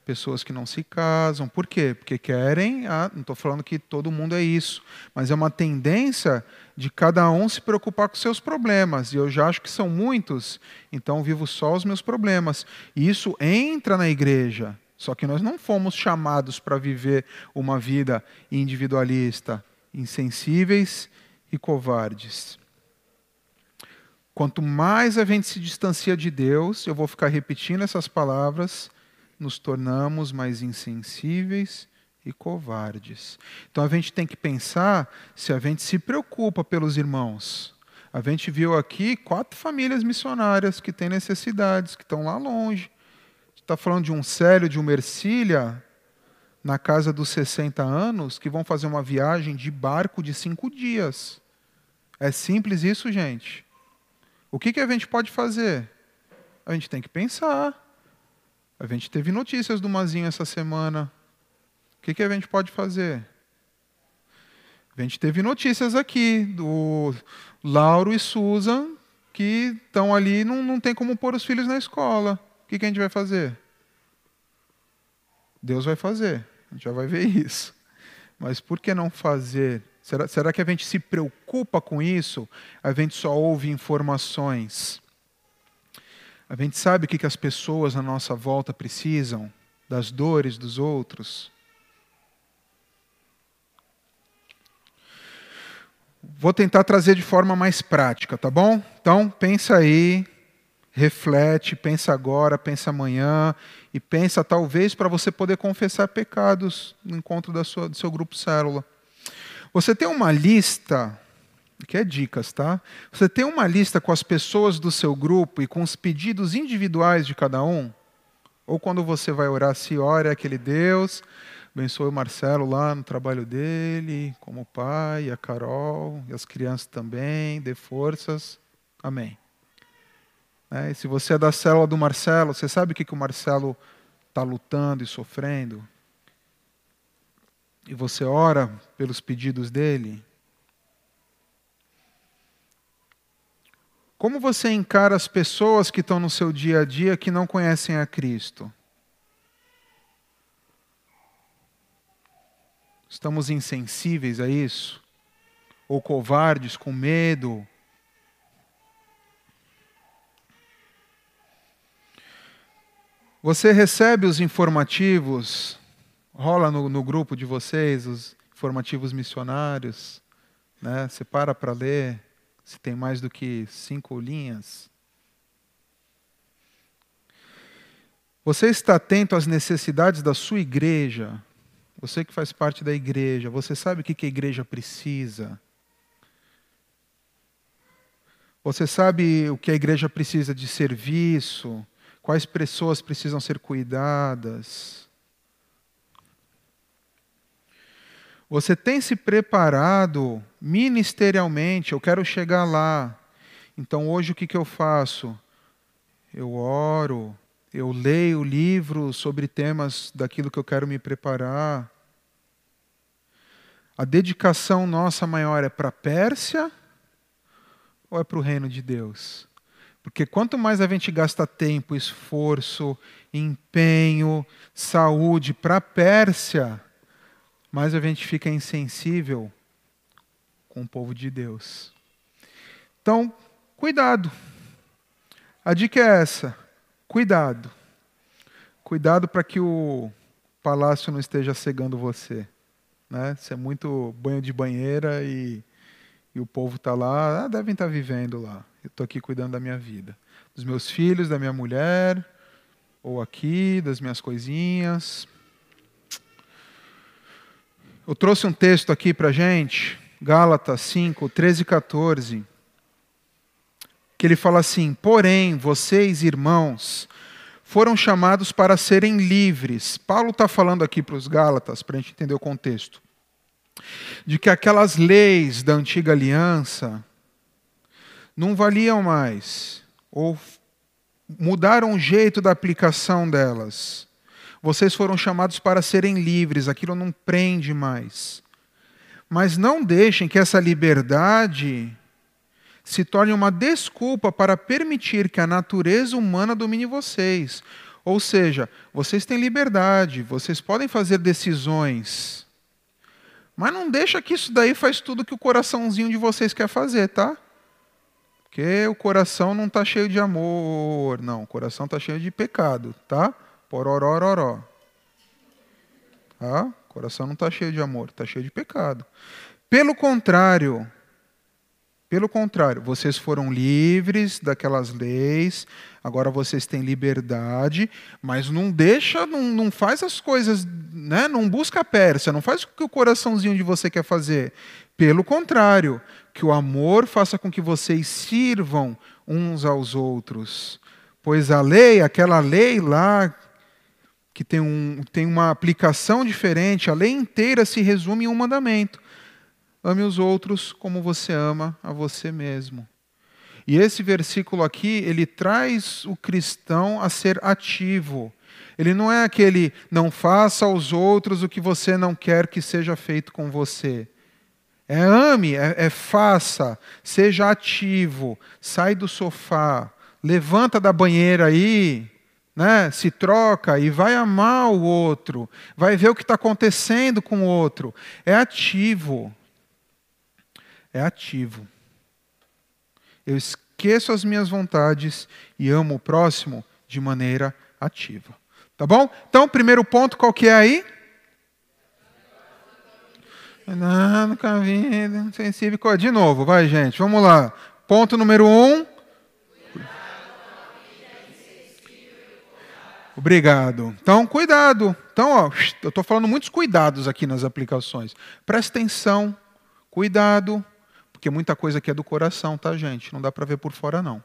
pessoas que não se casam. Por quê? Porque querem. Ah, não estou falando que todo mundo é isso, mas é uma tendência de cada um se preocupar com seus problemas. E eu já acho que são muitos, então vivo só os meus problemas. E isso entra na igreja. Só que nós não fomos chamados para viver uma vida individualista, insensíveis e covardes. Quanto mais a gente se distancia de Deus, eu vou ficar repetindo essas palavras, nos tornamos mais insensíveis e covardes. Então a gente tem que pensar se a gente se preocupa pelos irmãos. A gente viu aqui quatro famílias missionárias que têm necessidades, que estão lá longe. Está falando de um Célio, de uma Ercília, na casa dos 60 anos, que vão fazer uma viagem de barco de cinco dias. É simples isso, gente. O que, que a gente pode fazer? A gente tem que pensar. A gente teve notícias do Mazinho essa semana. O que, que a gente pode fazer? A gente teve notícias aqui do Lauro e Susan que estão ali não, não tem como pôr os filhos na escola. O que, que a gente vai fazer? Deus vai fazer. A gente já vai ver isso. Mas por que não fazer? Será, será que a gente se preocupa com isso? A gente só ouve informações. A gente sabe o que as pessoas à nossa volta precisam, das dores dos outros. Vou tentar trazer de forma mais prática, tá bom? Então, pensa aí, reflete, pensa agora, pensa amanhã e pensa talvez para você poder confessar pecados no encontro da sua, do seu grupo célula. Você tem uma lista que é dicas, tá? Você tem uma lista com as pessoas do seu grupo e com os pedidos individuais de cada um? Ou quando você vai orar, se ora aquele Deus, abençoe o Marcelo lá no trabalho dele, como pai, a Carol e as crianças também, dê forças. Amém. É, se você é da célula do Marcelo, você sabe o que, que o Marcelo está lutando e sofrendo? E você ora pelos pedidos dele? Como você encara as pessoas que estão no seu dia a dia que não conhecem a Cristo? Estamos insensíveis a isso? Ou covardes, com medo? Você recebe os informativos, rola no, no grupo de vocês, os informativos missionários, né? você para para ler se tem mais do que cinco linhas. Você está atento às necessidades da sua igreja? Você que faz parte da igreja, você sabe o que a igreja precisa? Você sabe o que a igreja precisa de serviço? quais pessoas precisam ser cuidadas. Você tem se preparado ministerialmente? Eu quero chegar lá. Então hoje o que, que eu faço? Eu oro, eu leio livros sobre temas daquilo que eu quero me preparar. A dedicação nossa maior é para a Pérsia ou é para o reino de Deus? Porque quanto mais a gente gasta tempo, esforço, empenho, saúde para a Pérsia, mais a gente fica insensível com o povo de Deus. Então, cuidado. A dica é essa: cuidado. Cuidado para que o palácio não esteja cegando você. Né? É muito banho de banheira e, e o povo está lá, ah, devem estar tá vivendo lá. Eu estou aqui cuidando da minha vida. Dos meus filhos, da minha mulher, ou aqui, das minhas coisinhas. Eu trouxe um texto aqui para gente, Gálatas 5, 13 e 14, que ele fala assim: Porém, vocês, irmãos, foram chamados para serem livres. Paulo está falando aqui para os Gálatas, para a gente entender o contexto, de que aquelas leis da antiga aliança não valiam mais, ou mudaram o jeito da aplicação delas. Vocês foram chamados para serem livres, aquilo não prende mais. Mas não deixem que essa liberdade se torne uma desculpa para permitir que a natureza humana domine vocês. Ou seja, vocês têm liberdade, vocês podem fazer decisões. Mas não deixa que isso daí faz tudo que o coraçãozinho de vocês quer fazer, tá? Porque o coração não está cheio de amor, não. O coração está cheio de pecado, tá? Pororororó. Tá? O coração não está cheio de amor, está cheio de pecado. Pelo contrário, pelo contrário, vocês foram livres daquelas leis, agora vocês têm liberdade, mas não deixa, não, não faz as coisas, né? não busca a Pérsia, não faz o que o coraçãozinho de você quer fazer. Pelo contrário, que o amor faça com que vocês sirvam uns aos outros. Pois a lei, aquela lei lá, que tem, um, tem uma aplicação diferente, a lei inteira se resume em um mandamento Ame os outros como você ama a você mesmo. E esse versículo aqui, ele traz o cristão a ser ativo. Ele não é aquele não faça aos outros o que você não quer que seja feito com você. É ame, é, é faça, seja ativo, sai do sofá, levanta da banheira aí, né? se troca e vai amar o outro, vai ver o que está acontecendo com o outro. É ativo é ativo. Eu esqueço as minhas vontades e amo o próximo de maneira ativa. Tá bom? Então, primeiro ponto, qual que é aí? Não, nunca vi, sensível. De novo, vai, gente, vamos lá. Ponto número um. Obrigado. Então, cuidado. Então, ó, eu estou falando muitos cuidados aqui nas aplicações. Presta atenção, cuidado, porque muita coisa aqui é do coração, tá, gente? Não dá para ver por fora, não.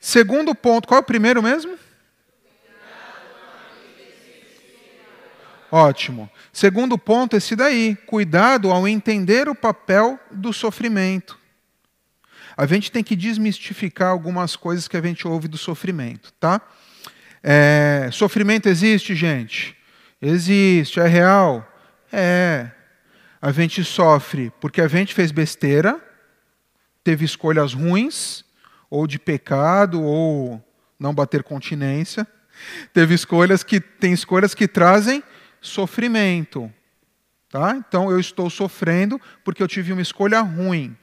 Segundo ponto, qual é o primeiro mesmo? Ótimo. Segundo ponto, esse daí. Cuidado ao entender o papel do sofrimento. A gente tem que desmistificar algumas coisas que a gente ouve do sofrimento, tá? É, sofrimento existe, gente? Existe. É real? É a gente sofre porque a gente fez besteira, teve escolhas ruins, ou de pecado, ou não bater continência. Teve escolhas que tem escolhas que trazem sofrimento. Tá? Então eu estou sofrendo porque eu tive uma escolha ruim.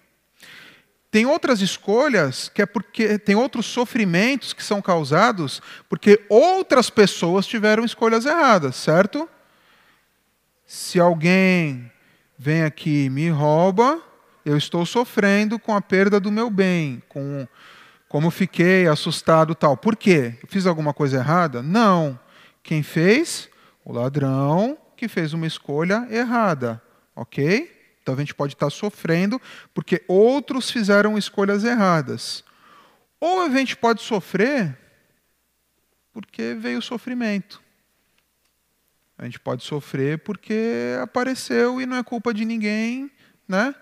Tem outras escolhas que é porque tem outros sofrimentos que são causados porque outras pessoas tiveram escolhas erradas, certo? Se alguém vem aqui e me rouba, eu estou sofrendo com a perda do meu bem, com como fiquei assustado tal. Por quê? Eu fiz alguma coisa errada? Não. Quem fez? O ladrão que fez uma escolha errada. Ok? Então a gente pode estar sofrendo porque outros fizeram escolhas erradas. Ou a gente pode sofrer porque veio o sofrimento. A gente pode sofrer porque apareceu e não é culpa de ninguém, né?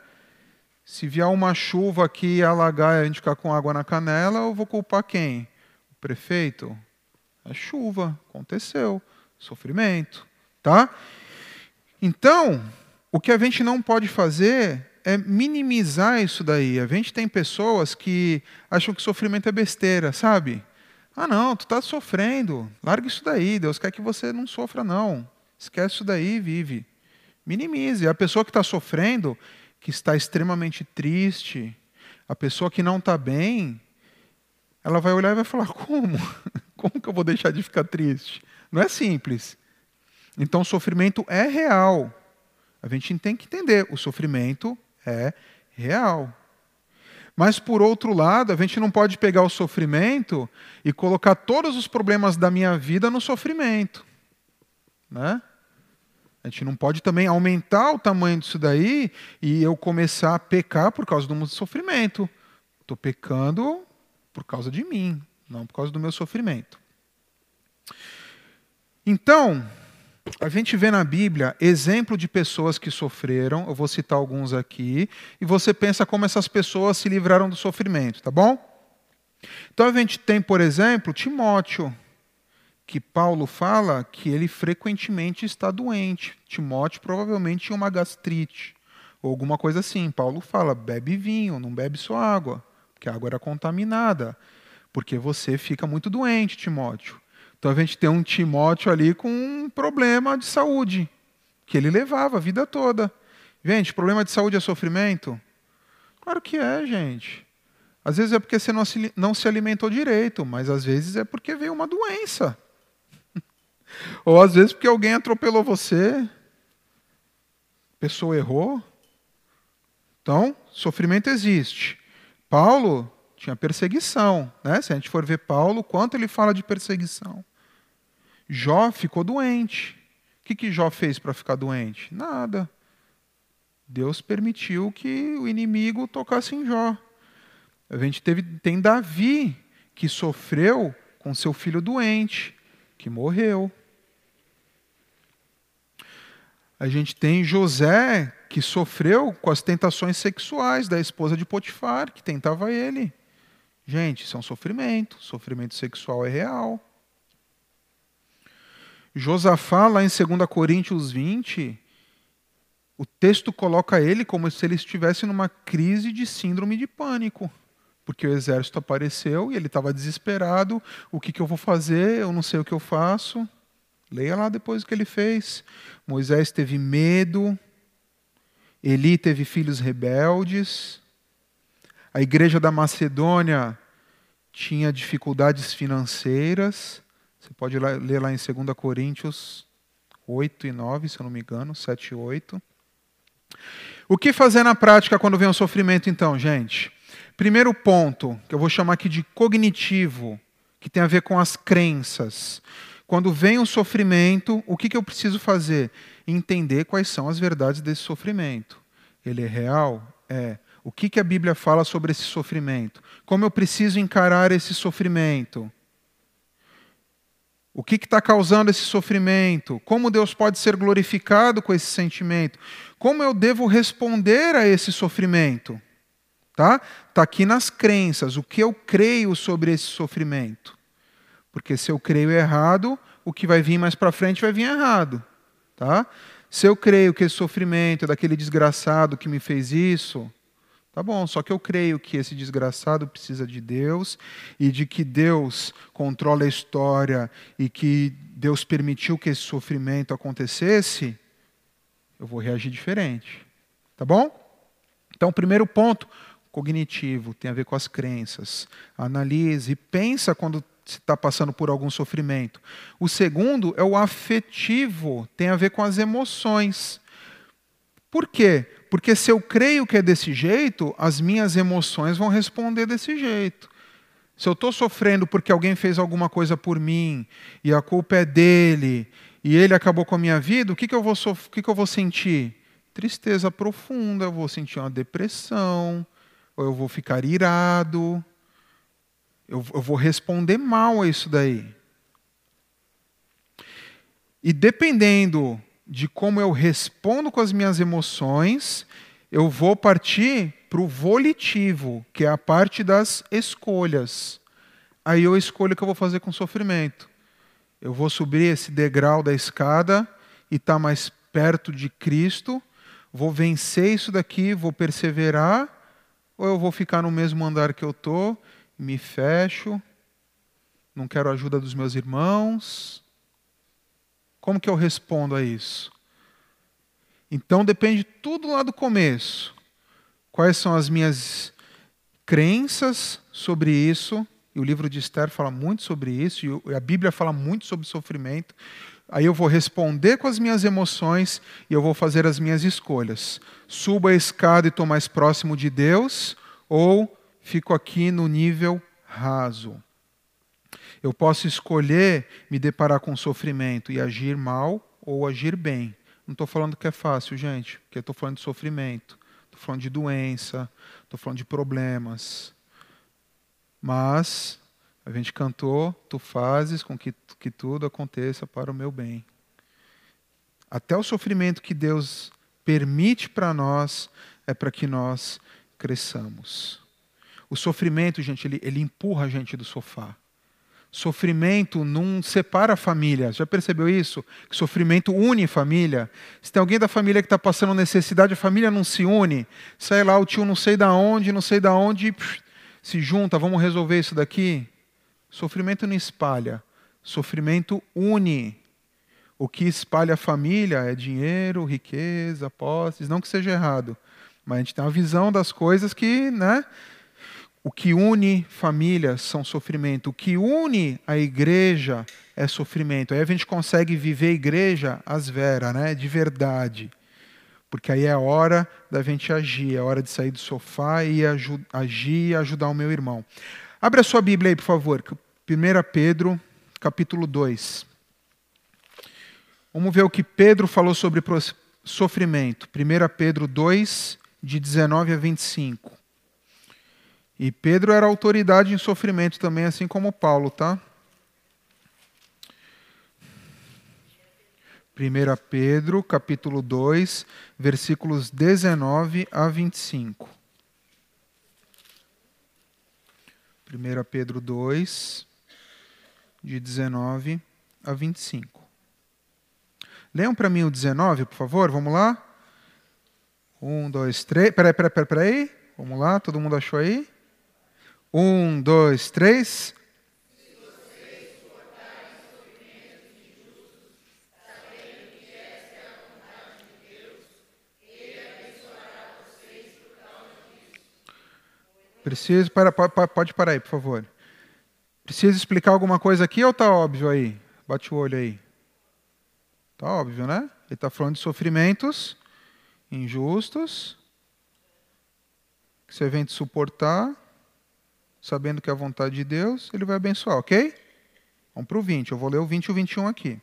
Se vier uma chuva aqui e alagar e a gente ficar com água na canela, eu vou culpar quem? O prefeito? É chuva, aconteceu, sofrimento, tá? Então, o que a gente não pode fazer é minimizar isso daí. A gente tem pessoas que acham que sofrimento é besteira, sabe? Ah, não, tu está sofrendo. Larga isso daí. Deus quer que você não sofra, não. Esquece isso daí e vive. Minimize. A pessoa que está sofrendo, que está extremamente triste, a pessoa que não está bem, ela vai olhar e vai falar: como? Como que eu vou deixar de ficar triste? Não é simples. Então, sofrimento é real. A gente tem que entender: o sofrimento é real. Mas, por outro lado, a gente não pode pegar o sofrimento e colocar todos os problemas da minha vida no sofrimento. Né? A gente não pode também aumentar o tamanho disso daí e eu começar a pecar por causa do sofrimento. Estou pecando por causa de mim, não por causa do meu sofrimento. Então, a gente vê na Bíblia exemplo de pessoas que sofreram, eu vou citar alguns aqui, e você pensa como essas pessoas se livraram do sofrimento, tá bom? Então a gente tem, por exemplo, Timóteo, que Paulo fala que ele frequentemente está doente. Timóteo provavelmente tinha uma gastrite, ou alguma coisa assim. Paulo fala: bebe vinho, não bebe só água, porque a água era contaminada, porque você fica muito doente, Timóteo. Então a gente tem um Timóteo ali com um problema de saúde, que ele levava a vida toda. Gente, problema de saúde é sofrimento? Claro que é, gente. Às vezes é porque você não se, não se alimentou direito, mas às vezes é porque veio uma doença. Ou às vezes porque alguém atropelou você, a pessoa errou. Então, sofrimento existe. Paulo tinha perseguição. Né? Se a gente for ver Paulo, quanto ele fala de perseguição. Jó ficou doente. O que, que Jó fez para ficar doente? Nada. Deus permitiu que o inimigo tocasse em Jó. A gente teve, tem Davi, que sofreu com seu filho doente, que morreu. A gente tem José, que sofreu com as tentações sexuais da esposa de Potifar, que tentava ele. Gente, isso é um sofrimento. Sofrimento sexual é real. Josafá, lá em 2 Coríntios 20, o texto coloca ele como se ele estivesse numa crise de síndrome de pânico. Porque o exército apareceu e ele estava desesperado. O que, que eu vou fazer? Eu não sei o que eu faço. Leia lá depois o que ele fez. Moisés teve medo. Eli teve filhos rebeldes. A igreja da Macedônia tinha dificuldades financeiras. Você pode ler lá em 2 Coríntios 8 e 9, se eu não me engano, 7 e 8. O que fazer na prática quando vem o sofrimento, então, gente? Primeiro ponto, que eu vou chamar aqui de cognitivo, que tem a ver com as crenças. Quando vem o sofrimento, o que, que eu preciso fazer? Entender quais são as verdades desse sofrimento. Ele é real? É. O que, que a Bíblia fala sobre esse sofrimento? Como eu preciso encarar esse sofrimento? O que está causando esse sofrimento? Como Deus pode ser glorificado com esse sentimento? Como eu devo responder a esse sofrimento? Tá? Tá aqui nas crenças, o que eu creio sobre esse sofrimento. Porque se eu creio errado, o que vai vir mais para frente vai vir errado, tá? Se eu creio que esse sofrimento é daquele desgraçado que me fez isso, Tá bom, só que eu creio que esse desgraçado precisa de Deus e de que Deus controla a história e que Deus permitiu que esse sofrimento acontecesse, eu vou reagir diferente. Tá bom? Então, primeiro ponto, cognitivo, tem a ver com as crenças. Analise e pensa quando está passando por algum sofrimento. O segundo é o afetivo, tem a ver com as emoções. Por quê? Porque se eu creio que é desse jeito, as minhas emoções vão responder desse jeito. Se eu estou sofrendo porque alguém fez alguma coisa por mim e a culpa é dele e ele acabou com a minha vida, o que, que, eu, vou o que, que eu vou sentir? Tristeza profunda, eu vou sentir uma depressão, ou eu vou ficar irado, eu, eu vou responder mal a isso daí. E dependendo de como eu respondo com as minhas emoções, eu vou partir para o volitivo, que é a parte das escolhas. Aí eu escolho o que eu vou fazer com sofrimento. Eu vou subir esse degrau da escada e estar tá mais perto de Cristo, vou vencer isso daqui, vou perseverar, ou eu vou ficar no mesmo andar que eu estou, me fecho, não quero a ajuda dos meus irmãos. Como que eu respondo a isso? Então depende tudo lá do começo. Quais são as minhas crenças sobre isso? E o livro de Esther fala muito sobre isso, e a Bíblia fala muito sobre sofrimento. Aí eu vou responder com as minhas emoções e eu vou fazer as minhas escolhas. Subo a escada e estou mais próximo de Deus, ou fico aqui no nível raso. Eu posso escolher me deparar com sofrimento e agir mal ou agir bem. Não estou falando que é fácil, gente, porque estou falando de sofrimento, estou falando de doença, estou falando de problemas. Mas a gente cantou, tu fazes com que, que tudo aconteça para o meu bem. Até o sofrimento que Deus permite para nós é para que nós cresçamos. O sofrimento, gente, ele, ele empurra a gente do sofá. Sofrimento não separa família. Já percebeu isso? Que sofrimento une família. Se tem alguém da família que está passando necessidade, a família não se une. Sai lá o tio não sei da onde, não sei da onde, se junta, vamos resolver isso daqui. Sofrimento não espalha. Sofrimento une. O que espalha a família é dinheiro, riqueza, posses. Não que seja errado, mas a gente tem uma visão das coisas que, né? O que une famílias são sofrimento. O que une a igreja é sofrimento. Aí a gente consegue viver a igreja às veras, né? de verdade. Porque aí é hora da gente agir, é hora de sair do sofá e agir e ajudar o meu irmão. Abre a sua Bíblia aí, por favor. 1 Pedro, capítulo 2. Vamos ver o que Pedro falou sobre sofrimento. 1 Pedro 2, de 19 a 25. E Pedro era autoridade em sofrimento também, assim como Paulo, tá? 1 Pedro, capítulo 2, versículos 19 a 25. 1 Pedro 2, de 19 a 25. Leiam para mim o 19, por favor, vamos lá? Um, dois, três. Peraí, peraí, peraí, peraí. Vamos lá, todo mundo achou aí? Um, dois, três. Preciso, para, pode parar aí, por favor. Preciso explicar alguma coisa aqui ou está óbvio aí? Bate o olho aí. Está óbvio, né? Ele está falando de sofrimentos injustos que você vem de suportar sabendo que é a vontade de Deus, ele vai abençoar, ok? Vamos para o 20. Eu vou ler o 20 e o 21 aqui.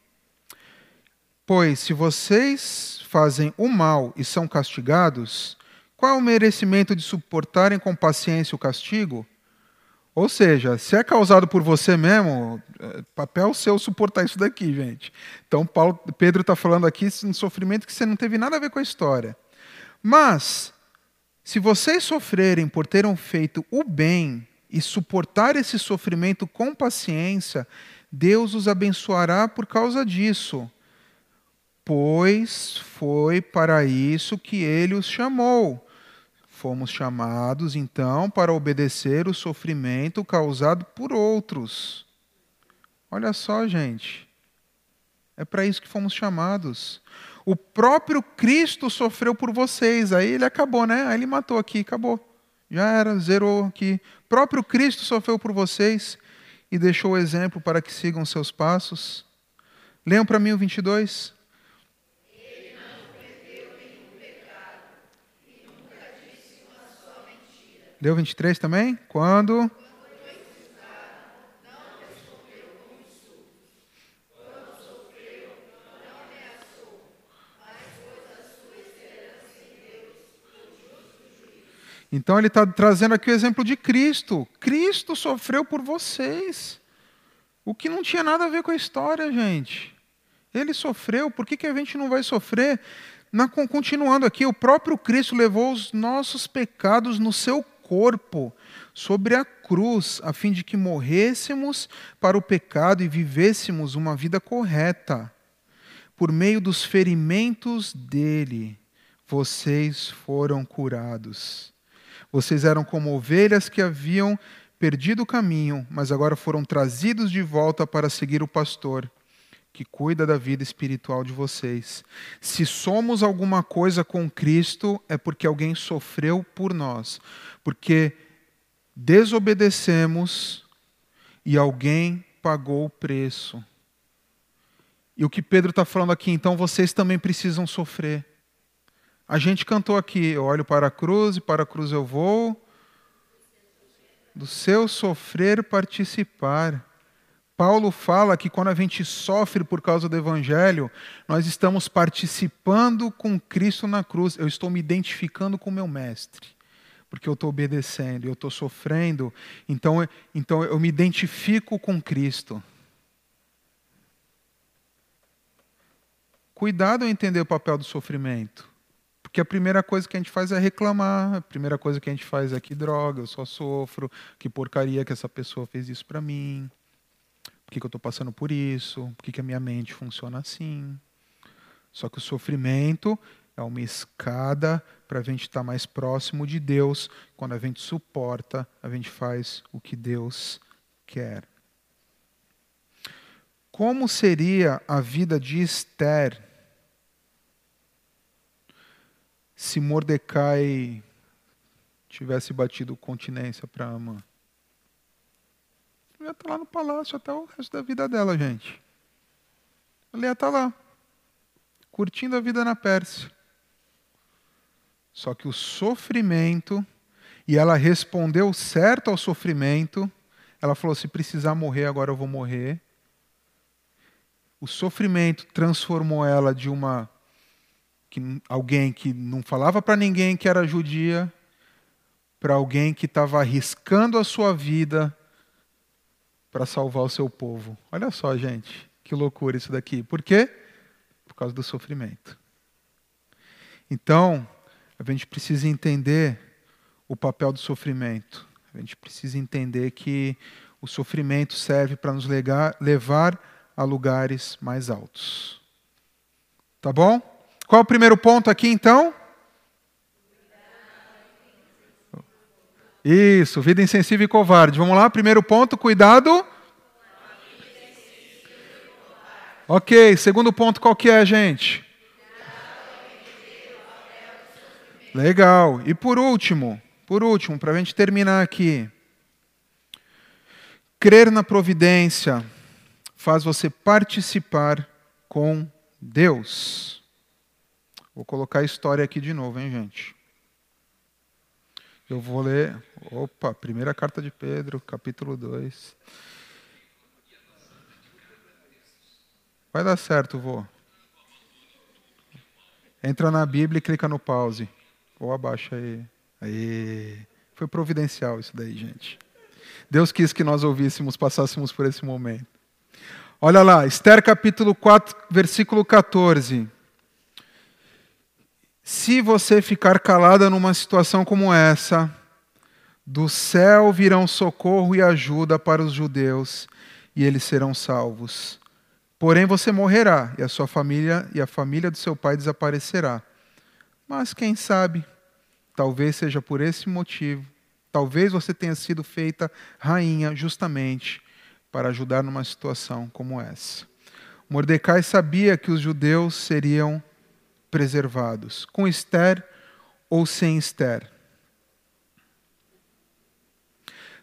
Pois se vocês fazem o mal e são castigados, qual é o merecimento de suportarem com paciência o castigo? Ou seja, se é causado por você mesmo, é papel seu suportar isso daqui, gente. Então, Paulo, Pedro está falando aqui um sofrimento que você não teve nada a ver com a história. Mas, se vocês sofrerem por terem feito o bem e suportar esse sofrimento com paciência, Deus os abençoará por causa disso, pois foi para isso que ele os chamou. Fomos chamados, então, para obedecer o sofrimento causado por outros. Olha só, gente. É para isso que fomos chamados. O próprio Cristo sofreu por vocês. Aí ele acabou, né? Aí ele matou aqui, acabou. Já era, zerou. O próprio Cristo sofreu por vocês e deixou o exemplo para que sigam seus passos. Leiam para mim o 22. Ele não cometeu nenhum pecado e nunca disse uma só mentira. Leu 23 também? Quando? Então ele está trazendo aqui o exemplo de Cristo. Cristo sofreu por vocês. O que não tinha nada a ver com a história, gente. Ele sofreu, por que, que a gente não vai sofrer? Na, continuando aqui, o próprio Cristo levou os nossos pecados no seu corpo, sobre a cruz, a fim de que morrêssemos para o pecado e vivêssemos uma vida correta. Por meio dos ferimentos dele, vocês foram curados. Vocês eram como ovelhas que haviam perdido o caminho, mas agora foram trazidos de volta para seguir o pastor que cuida da vida espiritual de vocês. Se somos alguma coisa com Cristo, é porque alguém sofreu por nós, porque desobedecemos e alguém pagou o preço. E o que Pedro está falando aqui, então vocês também precisam sofrer. A gente cantou aqui: eu olho para a cruz e para a cruz eu vou, do seu sofrer participar. Paulo fala que quando a gente sofre por causa do Evangelho, nós estamos participando com Cristo na cruz. Eu estou me identificando com o meu Mestre, porque eu estou obedecendo, eu estou sofrendo, então, então eu me identifico com Cristo. Cuidado em entender o papel do sofrimento. Porque a primeira coisa que a gente faz é reclamar, a primeira coisa que a gente faz é que droga, eu só sofro, que porcaria que essa pessoa fez isso para mim, por que, que eu estou passando por isso, por que, que a minha mente funciona assim. Só que o sofrimento é uma escada para a gente estar tá mais próximo de Deus. Quando a gente suporta, a gente faz o que Deus quer. Como seria a vida de Esther se Mordecai tivesse batido continência para Amã. Ela ia estar tá lá no palácio até o resto da vida dela, gente. Ela ia estar tá lá, curtindo a vida na Pérsia. Só que o sofrimento, e ela respondeu certo ao sofrimento, ela falou: se precisar morrer, agora eu vou morrer. O sofrimento transformou ela de uma que alguém que não falava para ninguém que era judia, para alguém que estava arriscando a sua vida para salvar o seu povo. Olha só, gente, que loucura isso daqui. Por quê? Por causa do sofrimento. Então, a gente precisa entender o papel do sofrimento. A gente precisa entender que o sofrimento serve para nos levar a lugares mais altos. Tá bom? Qual é o primeiro ponto aqui, então? Isso, vida insensível e covarde. Vamos lá, primeiro ponto, cuidado. Ok, segundo ponto, qual que é, gente? Legal. E por último, por último, para a gente terminar aqui. Crer na providência faz você participar com Deus. Vou colocar a história aqui de novo, hein, gente? Eu vou ler. Opa, primeira carta de Pedro, capítulo 2. Vai dar certo, vô. Entra na Bíblia e clica no pause. Ou abaixa aí. Aí. Foi providencial isso daí, gente. Deus quis que nós ouvíssemos, passássemos por esse momento. Olha lá, Esther capítulo 4, versículo 14. Se você ficar calada numa situação como essa, do céu virão socorro e ajuda para os judeus, e eles serão salvos. Porém você morrerá, e a sua família e a família do seu pai desaparecerá. Mas quem sabe, talvez seja por esse motivo, talvez você tenha sido feita rainha justamente para ajudar numa situação como essa. Mordecai sabia que os judeus seriam preservados, com Esther ou sem Esther.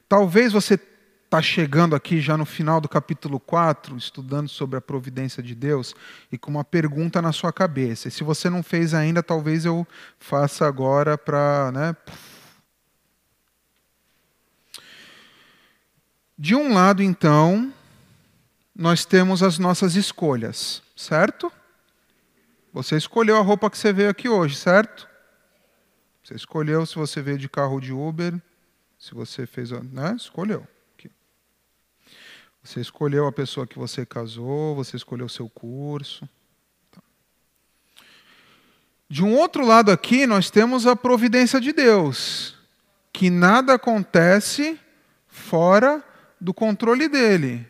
Talvez você está chegando aqui já no final do capítulo 4, estudando sobre a providência de Deus, e com uma pergunta na sua cabeça. E se você não fez ainda, talvez eu faça agora para. Né? De um lado, então, nós temos as nossas escolhas, certo? Você escolheu a roupa que você veio aqui hoje, certo? Você escolheu se você veio de carro de Uber, se você fez, né? Escolheu. Você escolheu a pessoa que você casou, você escolheu o seu curso. De um outro lado aqui, nós temos a providência de Deus, que nada acontece fora do controle dele.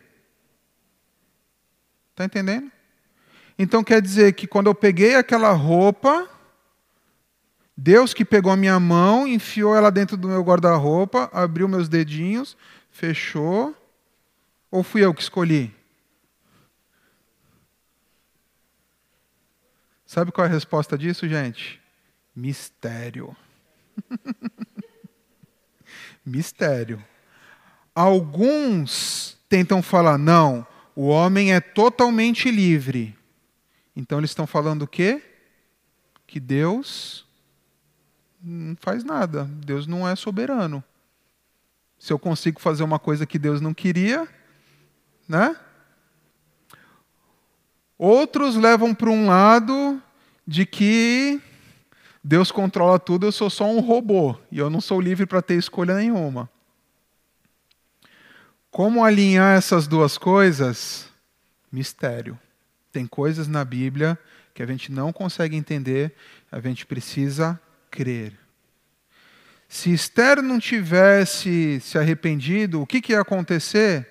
Está entendendo? Então quer dizer que quando eu peguei aquela roupa, Deus que pegou a minha mão, enfiou ela dentro do meu guarda-roupa, abriu meus dedinhos, fechou, ou fui eu que escolhi? Sabe qual é a resposta disso, gente? Mistério. Mistério. Alguns tentam falar, não, o homem é totalmente livre. Então eles estão falando o quê? Que Deus não faz nada. Deus não é soberano. Se eu consigo fazer uma coisa que Deus não queria, né? Outros levam para um lado de que Deus controla tudo, eu sou só um robô e eu não sou livre para ter escolha nenhuma. Como alinhar essas duas coisas? Mistério. Tem coisas na Bíblia que a gente não consegue entender, a gente precisa crer. Se Esther não tivesse se arrependido, o que, que ia acontecer?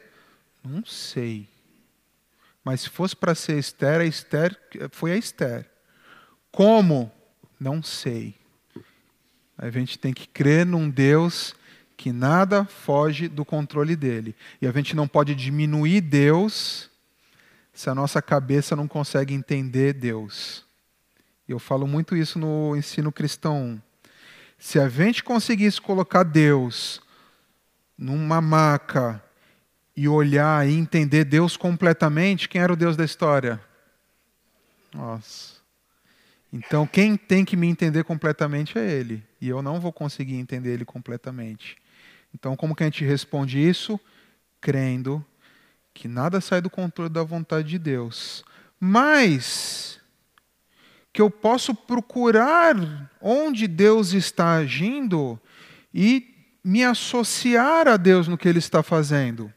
Não sei. Mas se fosse para ser Esther, a Esther foi a Esther. Como? Não sei. A gente tem que crer num Deus que nada foge do controle dele. E a gente não pode diminuir Deus se a nossa cabeça não consegue entender Deus. Eu falo muito isso no ensino cristão. Se a gente conseguisse colocar Deus numa maca e olhar e entender Deus completamente, quem era o Deus da história? Nossa. Então, quem tem que me entender completamente é Ele. E eu não vou conseguir entender Ele completamente. Então, como que a gente responde isso? Crendo que nada sai do controle da vontade de Deus. Mas que eu posso procurar onde Deus está agindo e me associar a Deus no que Ele está fazendo.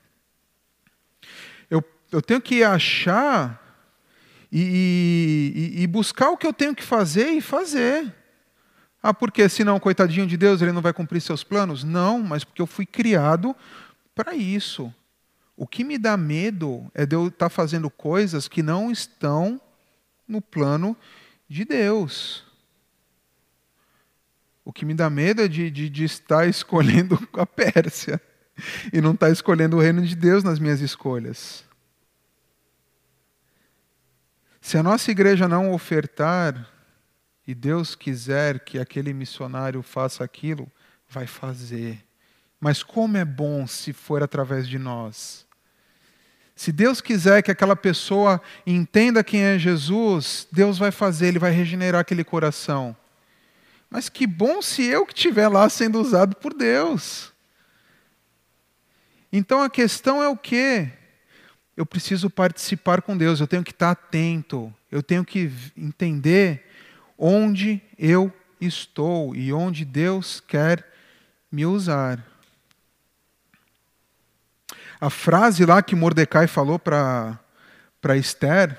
Eu, eu tenho que achar e, e, e buscar o que eu tenho que fazer e fazer. Ah, porque senão, coitadinho de Deus, ele não vai cumprir seus planos? Não, mas porque eu fui criado para isso. O que me dá medo é de eu estar fazendo coisas que não estão no plano de Deus. O que me dá medo é de, de, de estar escolhendo a Pérsia e não estar escolhendo o reino de Deus nas minhas escolhas. Se a nossa igreja não ofertar e Deus quiser que aquele missionário faça aquilo, vai fazer. Mas como é bom se for através de nós. Se Deus quiser que aquela pessoa entenda quem é Jesus, Deus vai fazer, Ele vai regenerar aquele coração. Mas que bom se eu que estiver lá sendo usado por Deus. Então a questão é o quê? Eu preciso participar com Deus, eu tenho que estar atento, eu tenho que entender onde eu estou e onde Deus quer me usar. A frase lá que Mordecai falou para Esther,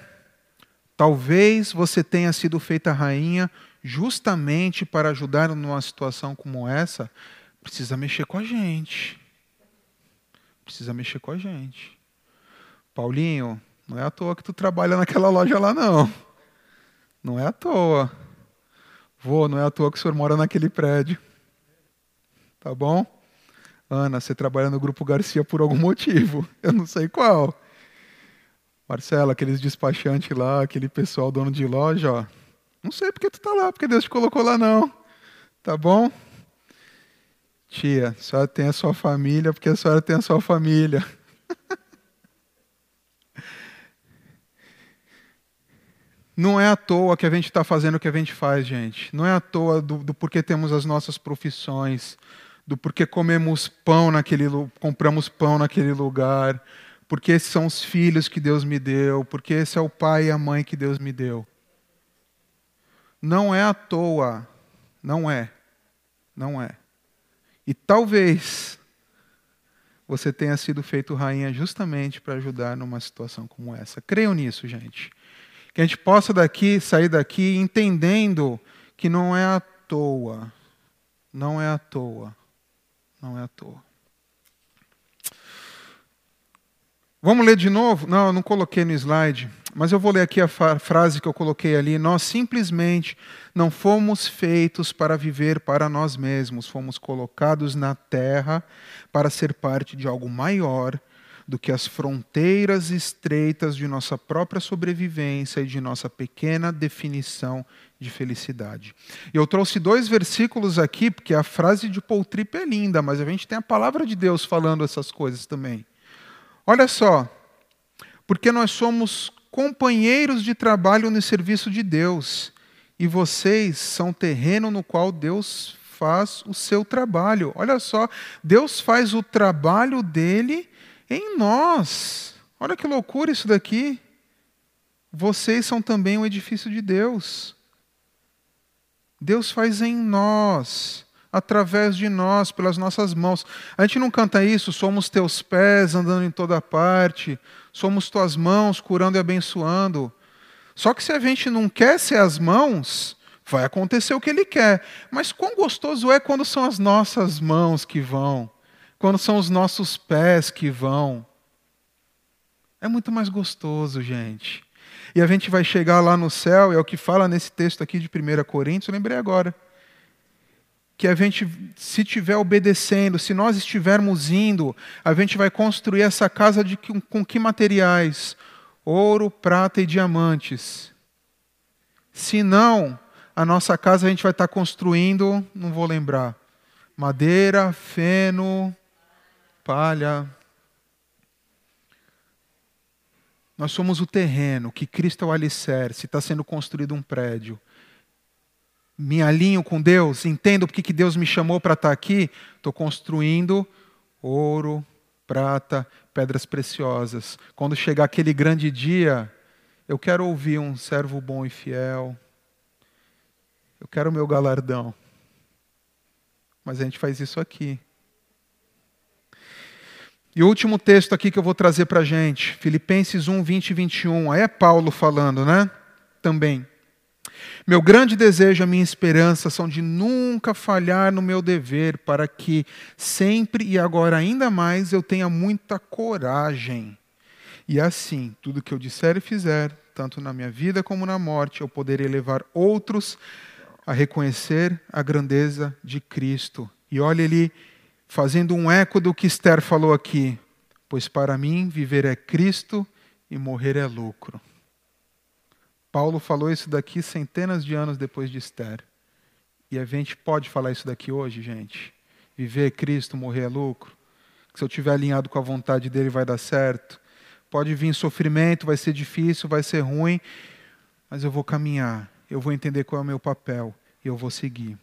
talvez você tenha sido feita rainha justamente para ajudar numa situação como essa, precisa mexer com a gente. Precisa mexer com a gente. Paulinho, não é à toa que tu trabalha naquela loja lá, não. Não é à toa. Vô, não é à toa que o senhor mora naquele prédio. Tá bom? Ana, você trabalha no Grupo Garcia por algum motivo. Eu não sei qual. Marcela, aqueles despachantes lá, aquele pessoal dono de loja, ó. Não sei porque tu tá lá, porque Deus te colocou lá não. Tá bom? Tia, a senhora tem a sua família porque a senhora tem a sua família. Não é à toa que a gente está fazendo o que a gente faz, gente. Não é à toa do, do porquê temos as nossas profissões, do porquê comemos pão naquele, compramos pão naquele lugar, porque esses são os filhos que Deus me deu, porque esse é o pai e a mãe que Deus me deu. Não é à toa, não é, não é. E talvez você tenha sido feito rainha justamente para ajudar numa situação como essa. Creiam nisso, gente. Que a gente possa daqui sair daqui entendendo que não é à toa. Não é à toa. Não é à toa. Vamos ler de novo? Não, eu não coloquei no slide, mas eu vou ler aqui a frase que eu coloquei ali. Nós simplesmente não fomos feitos para viver para nós mesmos, fomos colocados na terra para ser parte de algo maior do que as fronteiras estreitas de nossa própria sobrevivência e de nossa pequena definição de felicidade. Eu trouxe dois versículos aqui, porque a frase de Paul Tripp é linda, mas a gente tem a palavra de Deus falando essas coisas também. Olha só, porque nós somos companheiros de trabalho no serviço de Deus, e vocês são terreno no qual Deus faz o seu trabalho. Olha só, Deus faz o trabalho dele em nós. Olha que loucura isso daqui. Vocês são também um edifício de Deus. Deus faz em nós através de nós, pelas nossas mãos. A gente não canta isso, somos teus pés andando em toda parte, somos tuas mãos curando e abençoando. Só que se a gente não quer ser as mãos, vai acontecer o que ele quer. Mas quão gostoso é quando são as nossas mãos que vão, quando são os nossos pés que vão. É muito mais gostoso, gente. E a gente vai chegar lá no céu, é o que fala nesse texto aqui de 1 Coríntios, eu lembrei agora que a gente, se estiver obedecendo, se nós estivermos indo, a gente vai construir essa casa de, com que materiais? Ouro, prata e diamantes. Se não, a nossa casa a gente vai estar construindo, não vou lembrar, madeira, feno, palha. Nós somos o terreno, que Cristo é o alicerce, está sendo construído um prédio me alinho com Deus, entendo porque que Deus me chamou para estar aqui, estou construindo ouro, prata, pedras preciosas. Quando chegar aquele grande dia, eu quero ouvir um servo bom e fiel. Eu quero o meu galardão. Mas a gente faz isso aqui. E o último texto aqui que eu vou trazer para a gente, Filipenses 1, 20 e 21. Aí é Paulo falando, né? Também. Meu grande desejo, a minha esperança são de nunca falhar no meu dever, para que sempre e agora ainda mais eu tenha muita coragem. E assim, tudo que eu disser e fizer, tanto na minha vida como na morte, eu poderei levar outros a reconhecer a grandeza de Cristo. E olha ele fazendo um eco do que Esther falou aqui: pois para mim viver é Cristo e morrer é lucro. Paulo falou isso daqui centenas de anos depois de Esther. E a gente pode falar isso daqui hoje, gente? Viver Cristo, morrer é lucro? Que se eu estiver alinhado com a vontade dele vai dar certo? Pode vir sofrimento, vai ser difícil, vai ser ruim, mas eu vou caminhar, eu vou entender qual é o meu papel e eu vou seguir.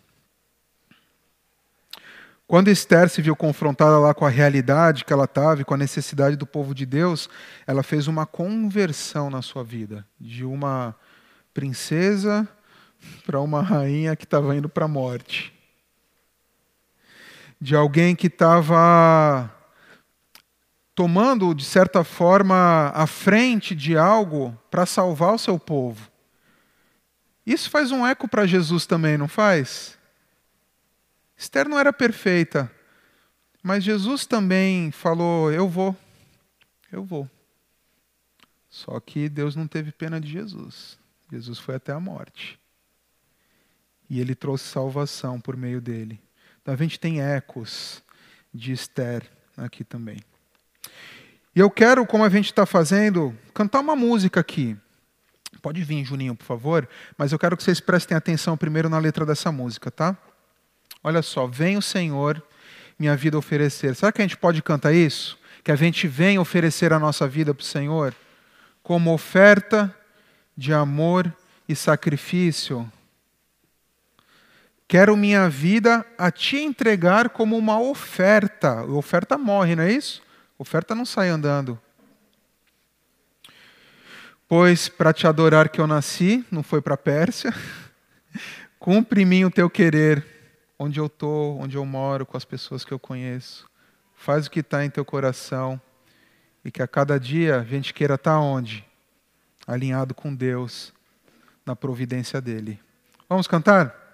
Quando Esther se viu confrontada lá com a realidade que ela estava e com a necessidade do povo de Deus, ela fez uma conversão na sua vida, de uma princesa para uma rainha que estava indo para a morte. De alguém que estava tomando, de certa forma, a frente de algo para salvar o seu povo. Isso faz um eco para Jesus também, não faz? Esther não era perfeita, mas Jesus também falou: Eu vou, eu vou. Só que Deus não teve pena de Jesus. Jesus foi até a morte. E ele trouxe salvação por meio dele. Então a gente tem ecos de Esther aqui também. E eu quero, como a gente está fazendo, cantar uma música aqui. Pode vir, Juninho, por favor, mas eu quero que vocês prestem atenção primeiro na letra dessa música, tá? Olha só, vem o Senhor minha vida oferecer. Será que a gente pode cantar isso? Que a gente vem oferecer a nossa vida para o Senhor como oferta de amor e sacrifício. Quero minha vida a te entregar como uma oferta. Oferta morre, não é isso? Oferta não sai andando. Pois para te adorar que eu nasci, não foi para a Pérsia, cumpre em mim o teu querer onde eu estou, onde eu moro, com as pessoas que eu conheço. faz o que está em teu coração e que a cada dia a gente queira estar tá onde? Alinhado com Deus, na providência dele. Vamos cantar?